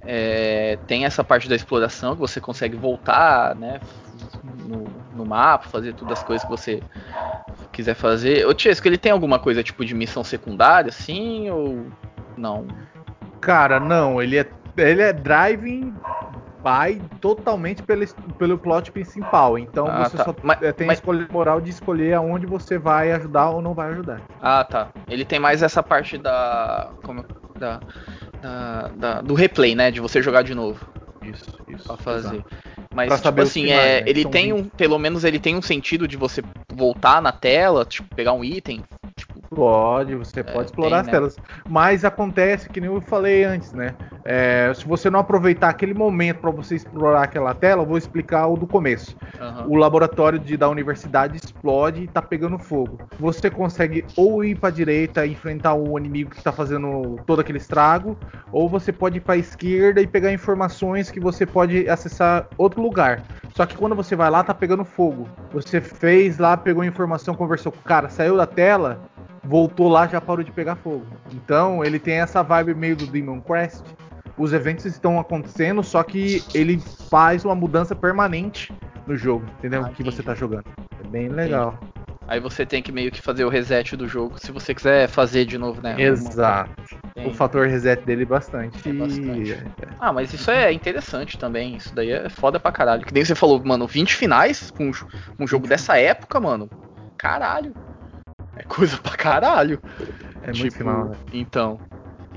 [SPEAKER 2] É, tem essa parte da exploração que você consegue voltar, né? No, no mapa, fazer todas as coisas que você quiser fazer. Ô Tiesco, ele tem alguma coisa tipo de missão secundária, assim, ou não?
[SPEAKER 3] Cara, não, ele é, ele é driving by totalmente pelo, pelo plot principal. Então ah, você tá. só mas, tem mas... a escolha moral de escolher aonde você vai ajudar ou não vai ajudar.
[SPEAKER 2] Ah, tá. Ele tem mais essa parte da. Como, da, da, da do replay, né? De você jogar de novo.
[SPEAKER 3] Isso, isso.
[SPEAKER 2] Pra fazer. Exato. Mas, pra tipo assim, finais, é, né? ele tem 20. um. Pelo menos ele tem um sentido de você voltar na tela, tipo, pegar um item,
[SPEAKER 3] Pode, você é, pode explorar tem, as né? telas. Mas acontece que nem eu falei antes, né? É, se você não aproveitar aquele momento para você explorar aquela tela, eu vou explicar o do começo. Uhum. O laboratório de, da universidade explode e tá pegando fogo. Você consegue ou ir para direita e enfrentar o inimigo que tá fazendo todo aquele estrago, ou você pode ir para esquerda e pegar informações que você pode acessar outro lugar. Só que quando você vai lá, tá pegando fogo. Você fez lá, pegou informação, conversou com o cara, saiu da tela, voltou lá já parou de pegar fogo. Então ele tem essa vibe meio do Demon Quest. Os eventos estão acontecendo, só que ele faz uma mudança permanente no jogo, entendeu? Ah, que você tá jogando. É bem legal. Entendi.
[SPEAKER 2] Aí você tem que meio que fazer o reset do jogo se você quiser fazer de novo, né?
[SPEAKER 3] Exato. O fator reset dele é bastante. É bastante.
[SPEAKER 2] Ah, mas isso é interessante também. Isso daí é foda pra caralho. Que nem você falou, mano, 20 finais com um jogo dessa época, mano. Caralho. É coisa pra caralho.
[SPEAKER 3] É tipo, muito né?
[SPEAKER 2] Então.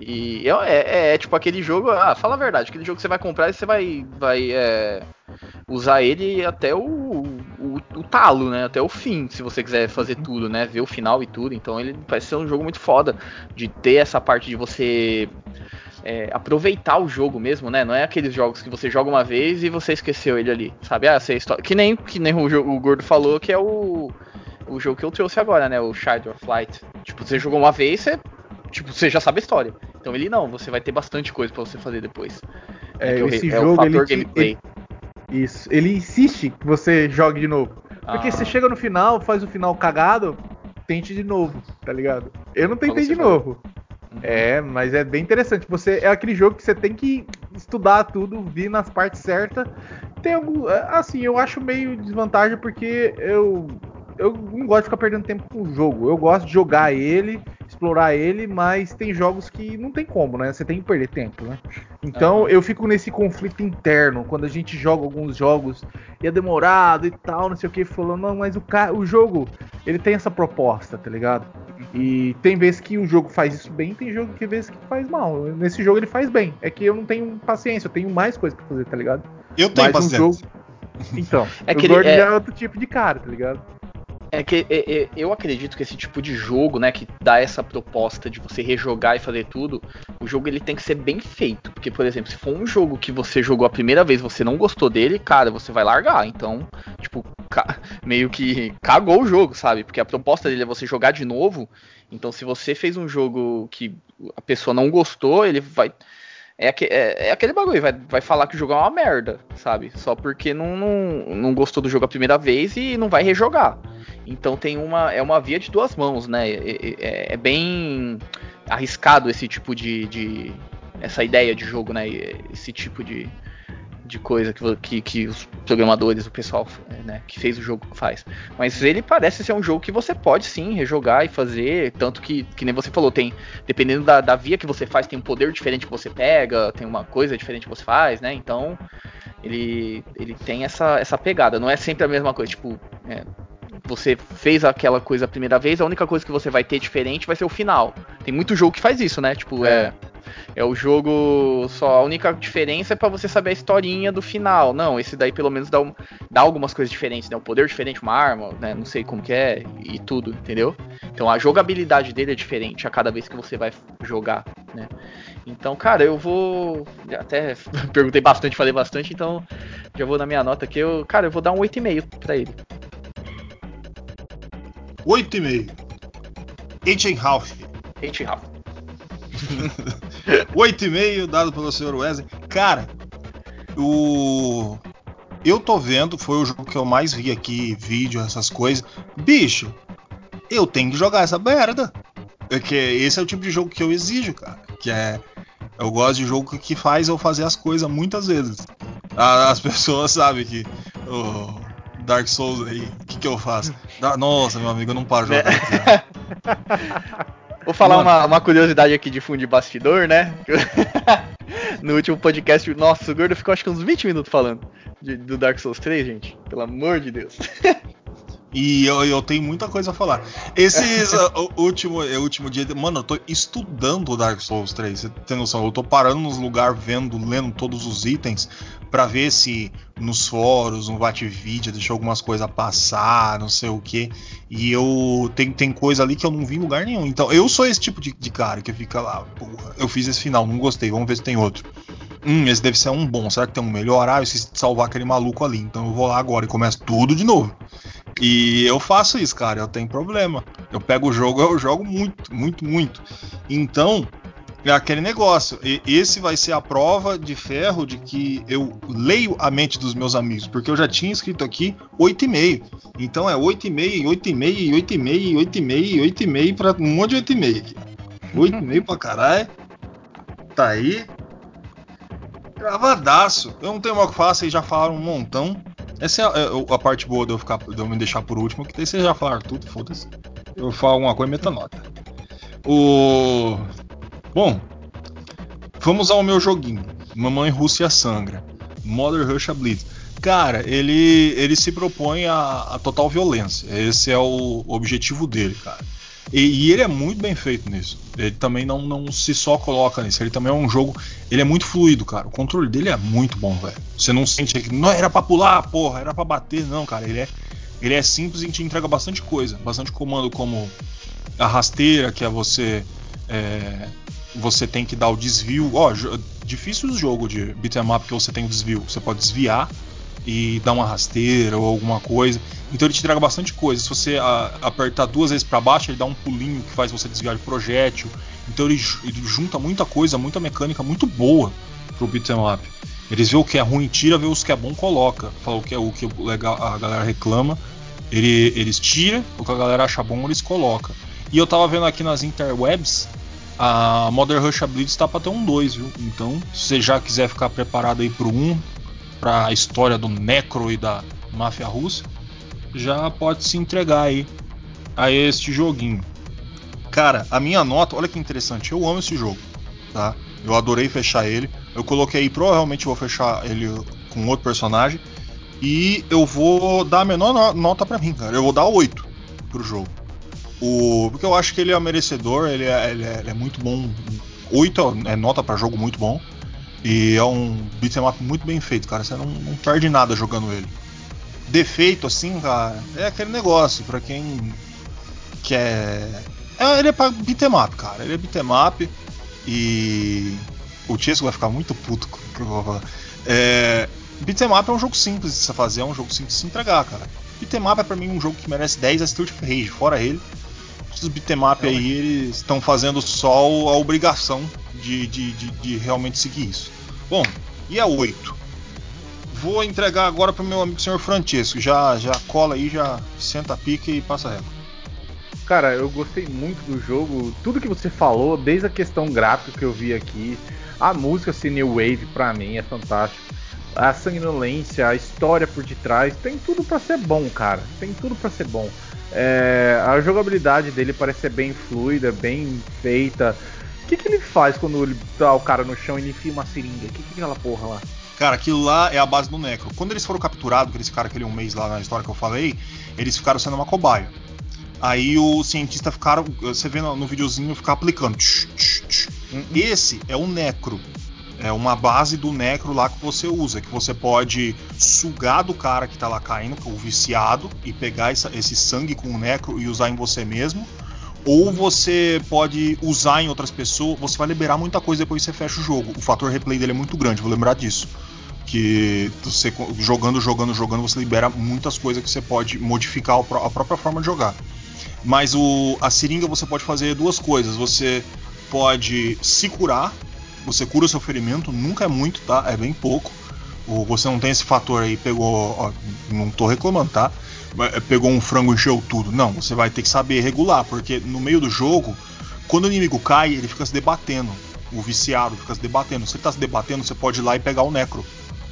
[SPEAKER 2] E é, é, é, tipo aquele jogo. Ah, fala a verdade, aquele jogo que você vai comprar e você vai, vai é, usar ele até o, o, o, talo, né? Até o fim, se você quiser fazer uhum. tudo, né? Ver o final e tudo. Então ele parece ser um jogo muito foda de ter essa parte de você é, aproveitar o jogo mesmo, né? Não é aqueles jogos que você joga uma vez e você esqueceu ele ali, sabe? Ah, você que nem que nem o, o Gordo falou que é o o jogo que eu trouxe agora, né? O Shadow of Light. Tipo, você jogou uma vez, você, tipo, você já sabe a história. Então ele não, você vai ter bastante coisa para você fazer depois.
[SPEAKER 3] É,
[SPEAKER 2] o
[SPEAKER 3] esse
[SPEAKER 2] é o
[SPEAKER 3] jogo
[SPEAKER 2] fator
[SPEAKER 3] ele,
[SPEAKER 2] gameplay.
[SPEAKER 3] ele- isso, ele insiste que você jogue de novo. Porque
[SPEAKER 2] Ah.
[SPEAKER 3] você chega no final, faz o final cagado, tente de novo, tá ligado? Eu não tentei de novo.
[SPEAKER 2] Uhum.
[SPEAKER 3] É, mas é bem interessante. Você é aquele jogo que você tem que estudar tudo, vir nas partes certas. Tem algum, é, assim, eu acho meio desvantagem porque eu eu não gosto de ficar perdendo tempo com o jogo. Eu gosto de jogar ele, explorar ele, mas tem jogos que não tem como, né? Você tem que perder tempo, né? Então
[SPEAKER 2] Aham.
[SPEAKER 3] eu fico nesse conflito interno quando a gente joga alguns jogos e é demorado e tal, não sei o que, falando, não, mas o, ca... o jogo ele tem essa proposta, tá ligado? E tem vezes que o jogo faz isso bem, tem jogo que vezes que faz mal. Nesse jogo ele faz bem. É que eu não tenho paciência, eu tenho mais coisa pra fazer, tá ligado?
[SPEAKER 1] Eu tenho
[SPEAKER 3] Mas um
[SPEAKER 1] paciência.
[SPEAKER 3] Então,
[SPEAKER 2] É
[SPEAKER 3] o
[SPEAKER 2] que ele-
[SPEAKER 3] Gordon
[SPEAKER 2] é-
[SPEAKER 3] já é outro tipo de cara, tá ligado?
[SPEAKER 2] É que é, é, eu acredito que esse tipo de jogo, né, que dá essa proposta de você rejogar e fazer tudo, o jogo ele tem que ser bem feito. Porque, por exemplo, se for um jogo que você jogou a primeira vez você não gostou dele, cara, você vai largar. Então, tipo, meio que cagou o jogo, sabe? Porque a proposta dele é você jogar de novo. Então, se você fez um jogo que a pessoa não gostou, ele vai. É, é- é aquele bagulho, vai, vai falar que o jogo é uma merda, sabe? Só porque não, não, não gostou do jogo a primeira vez e não vai rejogar. Então tem uma. É uma via de duas mãos, né? É, é- é bem arriscado esse tipo de, de- Essa ideia de jogo, né? Esse tipo de, de coisa que, que, que os programadores, o pessoal né, que fez o jogo faz. Mas ele parece ser um jogo que você pode sim rejogar e fazer. Tanto que, que nem você falou, tem. Dependendo da, da via que você faz, tem um poder diferente que você pega, tem uma coisa diferente que você faz, né? Então. Ele, ele tem essa, essa pegada, não é sempre a mesma coisa. Tipo, é, você fez aquela coisa a primeira vez, a única coisa que você vai ter diferente vai ser o final. Tem muito jogo que faz isso, né? Tipo, é. É o jogo. Só a única diferença é pra você saber a historinha do final. Não, esse daí pelo menos dá, um- dá algumas coisas diferentes, né? Um poder diferente, uma arma, né? Não sei como que é e tudo, entendeu? Então a jogabilidade dele é diferente a cada vez que você vai jogar, né? Então, cara, eu vou. Até perguntei bastante, falei bastante, então já vou na minha nota aqui. Eu, cara, eu vou dar um 8,5 pra ele.
[SPEAKER 1] 8,5. Ancient Ralph.
[SPEAKER 2] Hate Ralph.
[SPEAKER 1] 8,5 dado pelo Sr. Wesley. Cara, o. Eu tô vendo, foi o jogo que eu mais vi aqui, vídeo, essas coisas. Bicho, eu tenho que jogar essa merda. É que esse é o tipo de jogo que eu exijo, cara. Que é. Eu gosto de jogo que faz eu fazer as coisas muitas vezes. As pessoas sabem que. O Dark Souls aí, o que, que eu faço? Nossa, meu amigo, eu não paro de jogar.
[SPEAKER 2] Vou falar
[SPEAKER 1] Mano.
[SPEAKER 2] uma, uma curiosidade aqui de fundo de bastidor, né? no último podcast, nossa, o Gordo ficou acho que uns 20 minutos falando de- do Dark Souls 3, gente. Pelo amor de Deus.
[SPEAKER 1] E eu, eu tenho muita coisa a falar. Esses uh, o último, é o último dia. Mano, eu tô estudando Dark Souls 3. Você tem noção? Eu tô parando nos lugares, vendo, lendo todos os itens. Pra ver se nos fóruns, no Vatvidia, deixou algumas coisas passar, não sei o que. E eu. Tem, tem coisa ali que eu não vi em lugar nenhum. Então, eu sou esse tipo de, de cara que fica lá, porra, eu fiz esse final, não gostei, vamos ver se tem outro. Hum, esse deve ser um bom. Será que tem um melhor? Ah, eu esqueci de salvar aquele maluco ali. Então eu vou lá agora e começo tudo de novo. E eu faço isso, cara, eu tenho problema. Eu pego o jogo, eu jogo muito, muito, muito. Então, é aquele negócio. E- esse vai ser a prova de ferro de que eu leio a mente dos meus amigos, porque eu já tinha escrito aqui 8,5. Então é 8,5, 8,5, 8,5, 8,5, 8,5 para um monte de 8,5 aqui. 8,5 pra caralho. Tá aí. Gravadaço. Eu não tenho o que falar, vocês já falaram um montão. Essa é a, é a parte boa de eu, ficar, de eu me deixar por último, que daí vocês já falaram tudo, foda-se. Eu falo alguma coisa e nota. O. Bom, vamos ao meu joguinho. Mamãe Rússia Sangra. Mother Russia Blitz. Cara, ele, ele se propõe a, a total violência. Esse é o objetivo dele, cara. E, e ele é muito bem feito nisso. Ele também não, não se só coloca nisso. Ele também é um jogo. Ele é muito fluido, cara. O controle dele é muito bom, velho. Você não sente que. Não era pra pular, porra, era pra bater. Não, cara. Ele é, ele é simples e te entrega bastante coisa. Bastante comando como a rasteira, que é você. é, você tem que dar o desvio. Ó, difícil o jogo de beat'em up que você tem o desvio. Você pode desviar e dar uma rasteira ou alguma coisa. Então ele te entrega bastante coisa. Se você a, apertar duas vezes para baixo, ele dá um pulinho que faz você desviar de projétil. Então ele, ele junta muita coisa, muita mecânica muito boa pro beat'em up. Eles vê o que é ruim, tira, vê os que é bom, coloca. Fala o que é o que legal, a galera reclama. Ele, eles tiram, o que a galera acha bom, eles colocam. E eu tava vendo aqui nas interwebs, a Modern Rush Blitz tá pra ter um 2, viu? Então, se você já quiser ficar preparado aí pro 1, um, pra história do Necro e da máfia russa, já pode se entregar aí a este joguinho. Cara, a minha nota, olha que interessante, eu amo esse jogo, tá? Eu adorei fechar ele. Eu coloquei, provavelmente vou fechar ele com outro personagem. E eu vou dar a menor nota para mim, cara. Eu vou dar 8 pro jogo. O, porque eu acho que ele é merecedor, ele é, ele é, ele é muito bom. 8 é nota para jogo muito bom. E é um beat'em up muito bem feito, cara. Você não, não perde nada jogando ele. Defeito, assim, cara, é aquele negócio, para quem quer. É, ele é pra beat'em up, cara. Ele é beat'em up. E o Chesco vai ficar muito puto com o que eu vou falar. É, Beat'em Up é um jogo simples de se fazer, é um jogo simples de se entregar, cara. Beat'em Up é pra mim um jogo que merece 10 a Street of Rage, fora ele. Os Beat'em Up é, aí, eles estão fazendo só a obrigação de, de, de, de, realmente seguir isso. Bom, e a 8? Vou entregar agora pro meu amigo senhor Francesco. Já, já cola aí, já senta a pique e passa régua.
[SPEAKER 3] Cara, eu gostei muito do jogo. Tudo que você falou, desde a questão gráfica que eu vi aqui, a música assim, New Wave, pra mim, é fantástico. A sanguinolência, a história por detrás, tem tudo para ser bom, cara. Tem tudo para ser bom. É, a jogabilidade dele parece ser bem fluida, bem feita. O que, que ele faz quando ele dá o cara no chão e ele enfia uma seringa? O que, que é aquela porra lá?
[SPEAKER 1] Cara, aquilo lá é a base do Necro. Quando eles foram capturados, aqueles caras aquele um mês lá na história que eu falei, eles ficaram sendo uma cobaia. Aí o cientista ficaram, você vê no, no videozinho, ficar aplicando. Uhum. Esse é o necro. É uma base do necro lá que você usa, que você pode sugar do cara que tá lá caindo, o viciado, e pegar essa, esse sangue com o necro e usar em você mesmo. Ou você pode usar em outras pessoas, você vai liberar muita coisa depois que você fecha o jogo. O fator replay dele é muito grande, vou lembrar disso. Que você jogando, jogando, jogando, você libera muitas coisas que você pode modificar a própria forma de jogar. Mas o, a seringa você pode fazer duas coisas. Você pode se curar, você cura o seu ferimento, nunca é muito, tá? É bem pouco. O, você não tem esse fator aí, pegou. Ó, não tô reclamando, tá? É, pegou um frango e encheu tudo. Não, você vai ter que saber regular, porque no meio do jogo, quando o inimigo cai, ele fica se debatendo. O viciado fica se debatendo. Se ele tá se debatendo, você pode ir lá e pegar o necro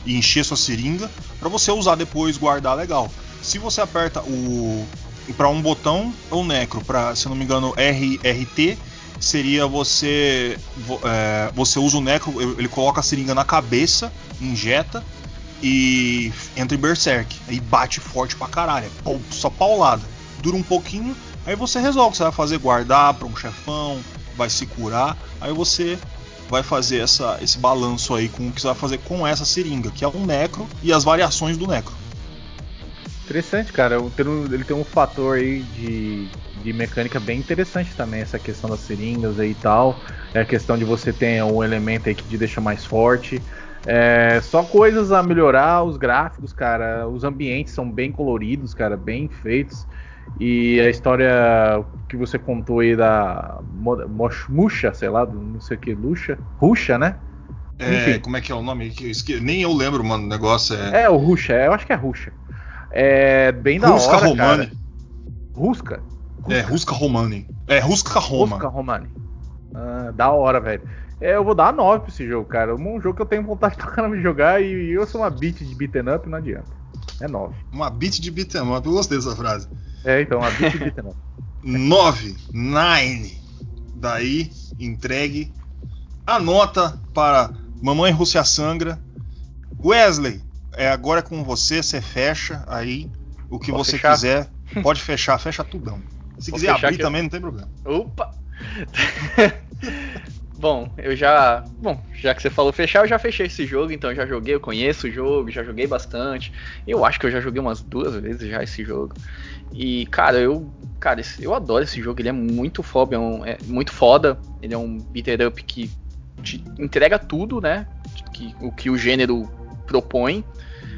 [SPEAKER 1] e encher sua seringa para você usar depois, guardar legal. Se você aperta o para um botão ou necro, para se não me engano RRT seria você é, você usa o necro, ele coloca a seringa na cabeça, injeta e entra em berserk, aí bate forte pra caralho, é só paulada, dura um pouquinho, aí você resolve você vai fazer guardar para um chefão, vai se curar, aí você vai fazer essa, esse balanço aí com o que você vai fazer com essa seringa, que é um necro e as variações do necro.
[SPEAKER 3] Interessante, cara. Ele tem um fator aí de, de mecânica bem interessante também, essa questão das seringas aí e tal. É a questão de você ter um elemento aí que te deixa mais forte. É, só coisas a melhorar, os gráficos, cara. Os ambientes são bem coloridos, cara, bem feitos. E a história que você contou aí da Musha, sei lá, não sei o que, Luxa, Ruxa, né?
[SPEAKER 1] É, como é que é o nome? Nem eu lembro, mano, o negócio
[SPEAKER 3] é. É, o Ruxa, eu acho que é Ruxa. É bem da Rusca hora, Romani. Cara. Rusca?
[SPEAKER 1] É, Rusca Romani. É, Rusca Roma. Rusca
[SPEAKER 3] Romani. Ah, da hora, velho. É, eu vou dar 9 pra esse jogo, cara. Um jogo que eu tenho vontade pra caramba de jogar e eu sou uma beat de beaten up, não adianta. É 9.
[SPEAKER 1] Uma beat de beaten up, eu gostei dessa frase.
[SPEAKER 3] É, então, uma beat de beaten up.
[SPEAKER 1] 9, 9. Daí, entregue a nota para Mamãe Rússia Sangra. Wesley, é agora com você, você fecha aí o que você fechar? quiser. Pode fechar, fecha tudão. Se Vou quiser abrir também, eu... não tem problema.
[SPEAKER 2] Opa! Bom, eu já. Bom, já que você falou fechar, eu já fechei esse jogo, então já joguei, eu conheço o jogo, já joguei bastante. Eu acho que eu já joguei umas duas vezes já esse jogo. E, cara, eu. Cara, eu adoro esse jogo, ele é muito foda, é, um, é muito foda. Ele é um beater up que te entrega tudo, né? Que, o que o gênero propõe.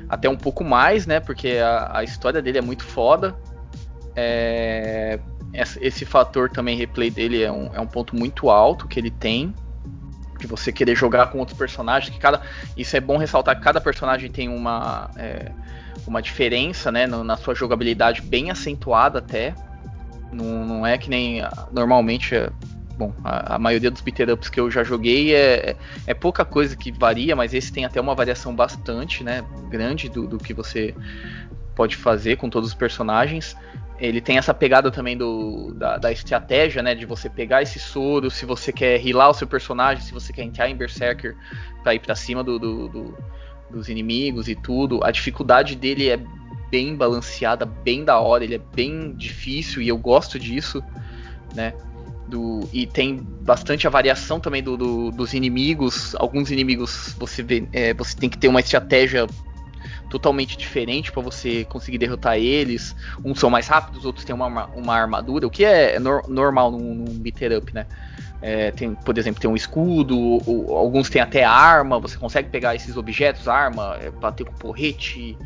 [SPEAKER 2] até um pouco mais, né? Porque a, a história dele é muito foda. É, esse fator também replay dele é um, é um ponto muito alto que ele tem de você querer jogar com outros personagens, que cada isso é bom ressaltar que cada personagem tem uma é, uma diferença, né, na sua jogabilidade bem acentuada até. Não, não é que nem normalmente é, bom, a, a, maioria dos beat ups que eu já joguei é, é, é, pouca coisa que varia, mas esse tem até uma variação bastante, né, grande do, do que você pode fazer com todos os personagens ele tem essa pegada também do, da, da, estratégia, né? De você pegar esse soro, se você quer rilar o seu personagem, se você quer entrar em Berserker pra ir pra cima do, do, do, dos inimigos e tudo. A dificuldade dele é bem balanceada, bem da hora, ele é bem difícil e eu gosto disso, né? Do, e tem bastante a variação também do, dos inimigos. Alguns inimigos você vê, é, você tem que ter uma estratégia totalmente diferente para você conseguir derrotar eles. Uns são mais rápidos, outros têm uma, uma armadura, o que é, no, normal num, num beater up, né? É, tem, por exemplo, tem um escudo, ou, alguns têm até arma, você consegue pegar esses objetos, arma, é, bater com porrete,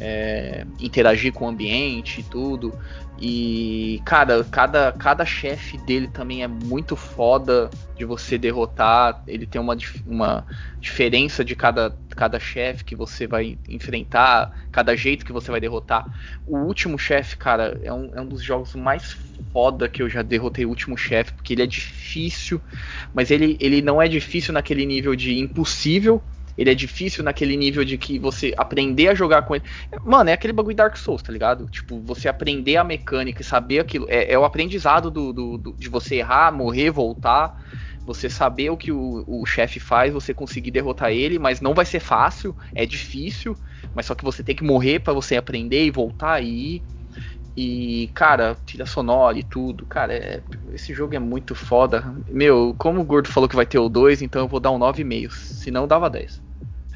[SPEAKER 2] é, interagir com o ambiente e tudo. E, cara, cada, cada chefe dele também é muito foda de você derrotar. Ele tem uma, uma diferença de cada, cada chefe que você vai enfrentar, cada jeito que você vai derrotar. O último chefe, cara, é um, é um dos jogos mais foda que eu já derrotei o último chefe, porque ele é difícil, mas ele, ele não é difícil naquele nível de impossível ele é difícil naquele nível de que você aprender a jogar com ele. Mano, é aquele bagulho Dark Souls, tá ligado? Tipo, você aprender a mecânica e saber aquilo. É, é o aprendizado do, do, do, de você errar, morrer, voltar. Você saber o que o, o chefe faz, você conseguir derrotar ele, mas não vai ser fácil, é difícil, mas só que você tem que morrer para você aprender e voltar e ir. E, cara, tira sonora e tudo. Cara, é, esse jogo é muito foda. Meu, como o Gordo falou que vai ter o 2, então eu vou dar um 9,5. Se não, dava 10.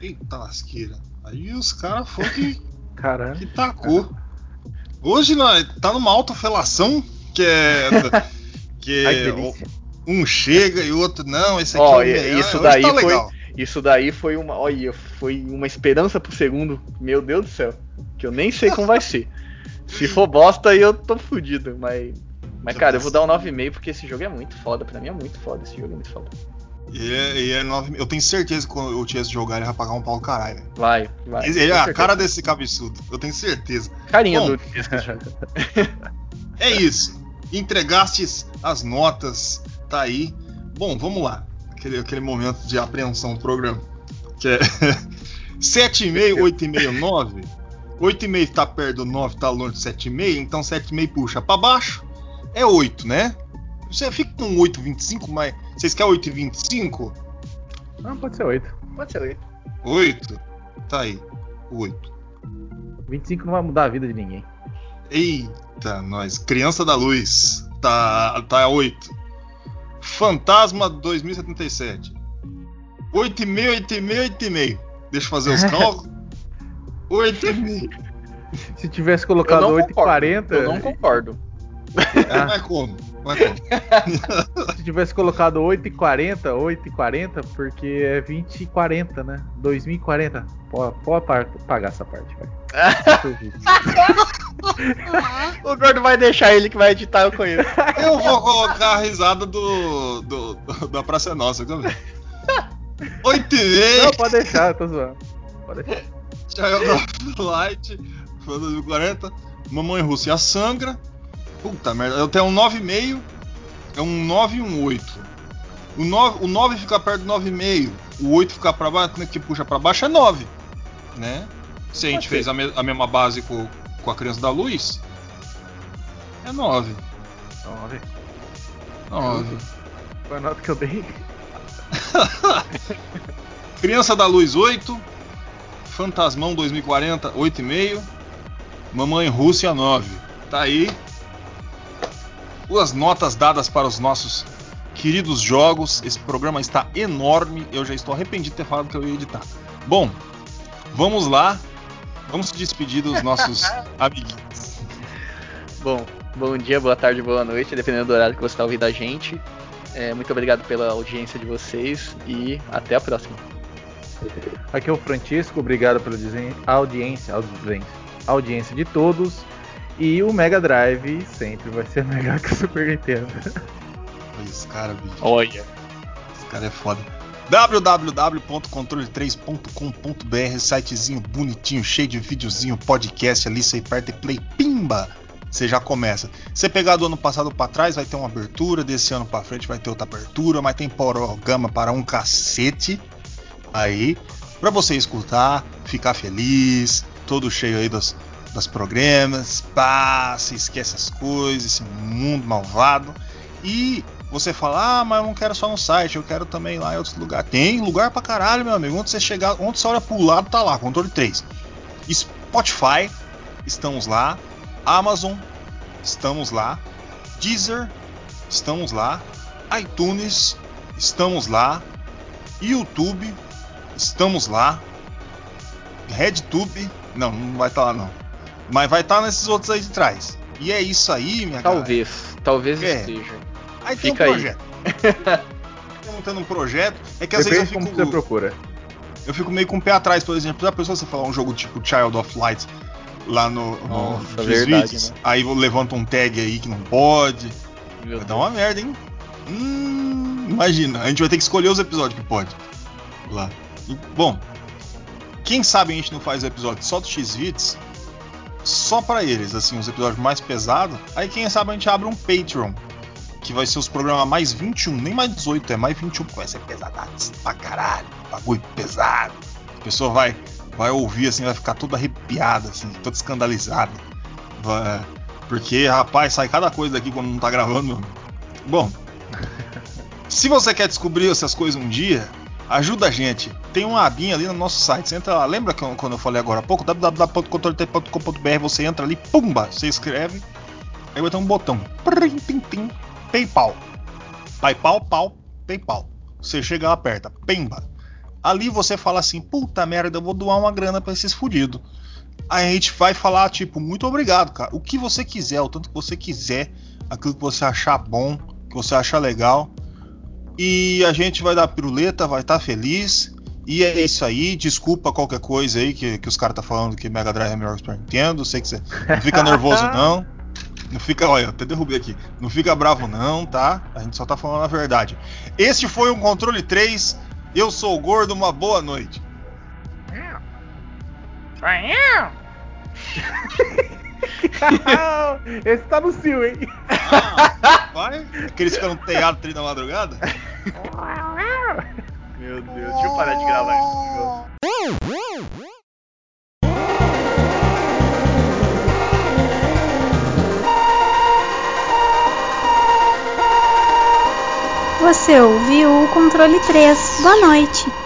[SPEAKER 1] Eita lasqueira. Aí os caras foram que,
[SPEAKER 3] Caramba.
[SPEAKER 1] que tacou. Hoje nós tá numa autofelação que é. Que
[SPEAKER 3] Ai,
[SPEAKER 1] um chega e o outro não, esse aqui
[SPEAKER 2] Ó,
[SPEAKER 1] é o melhor.
[SPEAKER 2] Isso
[SPEAKER 1] Hoje
[SPEAKER 2] daí
[SPEAKER 1] tá
[SPEAKER 2] foi.
[SPEAKER 1] legal.
[SPEAKER 2] Isso daí foi uma. Olha, foi uma esperança pro segundo. Meu Deus do céu. Que eu nem sei como vai ser. Se for bosta, aí eu tô fudido. Mas. Mas, cara, eu vou dar um 9,5 porque esse jogo é muito foda. Pra mim é muito foda. Esse jogo é muito foda.
[SPEAKER 1] E é, e é nove- Eu tenho certeza que quando eu tivesse jogar ele vai pagar um pau do caralho. velho.
[SPEAKER 2] Vai, vai.
[SPEAKER 1] Ele é a
[SPEAKER 2] certeza.
[SPEAKER 1] cara desse cabeçudo. Eu tenho certeza.
[SPEAKER 2] Carinha
[SPEAKER 1] Bom.
[SPEAKER 2] do.
[SPEAKER 1] É isso. Entregastes as notas. Tá aí. Bom, vamos lá. Aquele, aquele momento de apreensão do programa. Que é 7,5, 8,5, 9. 8,5 tá perto do 9, tá longe do 7,5. Então 7,5 puxa pra baixo. É 8, né? Você fica com 8,25, mas. Vocês querem 8,25?
[SPEAKER 3] Não, pode ser 8.
[SPEAKER 2] Pode ser 8.
[SPEAKER 1] 8? Tá aí. 8.
[SPEAKER 3] 25 não vai mudar a vida de ninguém.
[SPEAKER 1] Eita, nós. Criança da Luz. Tá, tá 8. Fantasma 2077. 8,5, 8,5, 8,5. Deixa eu fazer os cálculos. 8,5.
[SPEAKER 3] Se tivesse colocado
[SPEAKER 2] não
[SPEAKER 3] 8 e
[SPEAKER 2] concordo.
[SPEAKER 3] 40,
[SPEAKER 2] Eu não concordo.
[SPEAKER 3] Ah.
[SPEAKER 1] Não é como. Não é como.
[SPEAKER 3] se tivesse colocado 8 e 40, 8 e 40, porque é 20 e 40, né? 2040. Pode, pode pagar essa parte.
[SPEAKER 2] O gordo vai deixar ele que vai editar, eu conheço.
[SPEAKER 1] Eu vou colocar a risada do, do, do- da Praça Nossa também. 8,5.
[SPEAKER 3] Não, pode deixar, eu tô zoando. Pode deixar.
[SPEAKER 1] Child of Light, foi 2040. Mamãe Russa e a Sangra. Puta merda, eu tenho um 9,5. É um 9 e um 8. O 9, o 9 fica perto do 9,5. O 8 ficar pra baixo, como é que puxa pra baixo é 9. Né? Se a gente
[SPEAKER 2] Pode
[SPEAKER 1] fez a, me- a mesma base com, com a Criança da Luz, é 9.
[SPEAKER 3] Então, vamos ver.
[SPEAKER 1] 9.
[SPEAKER 3] Foi a nota que eu dei.
[SPEAKER 1] Criança da Luz 8. Fantasmão 2040 8,5. Mamãe Rússia 9. Tá aí. As notas dadas para os nossos queridos jogos. Esse programa está enorme. Eu já estou arrependido de ter falado que eu ia editar. Bom, vamos lá. Vamos se despedir dos nossos amiguinhos.
[SPEAKER 2] Bom, bom dia, boa tarde, boa noite, dependendo do horário que você está ouvindo a gente. É, muito obrigado pela audiência de vocês e até a próxima.
[SPEAKER 3] Aqui é o Francisco, obrigado pela audiência, audiência, audiência de todos. E o Mega Drive sempre vai ser melhor que o Super Nintendo.
[SPEAKER 1] Olha esse cara, bicho.
[SPEAKER 2] Olha.
[SPEAKER 1] Esse cara é foda. www.controle3.com.br Sitezinho bonitinho, cheio de videozinho, podcast ali, você aperta e play, pimba! Você já começa. Você pegar do ano passado pra trás, vai ter uma abertura, desse ano pra frente vai ter outra abertura, mas tem programa para um cacete aí, pra você escutar, ficar feliz, todo cheio aí dos, dos programas, pá, você esquece as coisas, esse mundo malvado. E você fala, ah, mas eu não quero só no site, eu quero também lá em outros lugares. Tem lugar pra caralho, meu amigo. Onde você chegar, onde você olha pro lado, tá lá, controle 3. Spotify, estamos lá. Amazon, estamos lá. Deezer, estamos lá. iTunes, estamos lá. YouTube, estamos lá. RedTube, não, não vai estar lá não. Mas vai estar nesses outros aí de trás. E é isso aí, minha
[SPEAKER 2] Talvez. Talvez
[SPEAKER 1] É.
[SPEAKER 2] esteja.
[SPEAKER 1] Aí tem um
[SPEAKER 2] Fica aí.
[SPEAKER 1] projeto. Estamos tendo um projeto. É que às
[SPEAKER 3] Depende
[SPEAKER 1] vezes eu
[SPEAKER 3] como
[SPEAKER 1] fico,
[SPEAKER 3] você procura.
[SPEAKER 1] eu fico meio com o pé atrás, por exemplo. Já pensou você falar um jogo tipo Child of Light lá no, no
[SPEAKER 2] Nossa, verdade, né?
[SPEAKER 1] Aí levanta um tag aí que não pode.
[SPEAKER 2] Meu
[SPEAKER 1] Vai dar uma merda, hein? Hum, imagina, a gente vai ter que escolher os episódios que pode. Lá. Bom, quem sabe a gente não faz o episódio só do X-Vids, só pra eles, assim, os episódios mais pesados. Aí quem sabe a gente abre um Patreon, que vai ser os programas mais 21, nem mais 18, é mais 21, que vai ser pesadaço pra caralho, bagulho pesado. A pessoa vai, vai ouvir assim, vai ficar toda arrepiada, assim, toda escandalizada. Vai- porque, rapaz, sai cada coisa daqui quando não tá gravando. Bom, se você quer descobrir essas coisas um dia, ajuda a gente. Tem uma abinha ali no nosso site. Você entra lá, lembra que eu- quando eu falei agora há pouco? www.controle3.com.br Você entra ali, pumba, você escreve. Aí vai ter um botão. Prim, pim, pim, PayPal. PayPal, pau, PayPal. Você chega lá, aperta, pimba. Ali você fala assim, puta merda, eu vou doar uma grana pra esses fudidos. Aí a gente vai falar, tipo, muito obrigado, cara. O que você quiser, o tanto que você quiser, aquilo que você achar bom, que você achar legal. E a gente vai dar piruleta, vai estar feliz. E é isso aí. Desculpa qualquer coisa aí que, que os caras tá falando que Mega Drive é melhor que Super Nintendo. Sei que você não fica nervoso, não. Não fica, olha, eu até derrubei aqui. Não fica bravo, não, tá? A gente só tá falando a verdade. Este foi um controle 3. Eu sou o Gordo, uma boa noite.
[SPEAKER 3] Esse tá no cio, hein?
[SPEAKER 1] Ah, vai? Aqueles que ficam no telhado tri da madrugada?
[SPEAKER 2] Meu Deus, deixa eu parar de gravar isso.
[SPEAKER 4] Você ouviu o controle 3. Boa noite.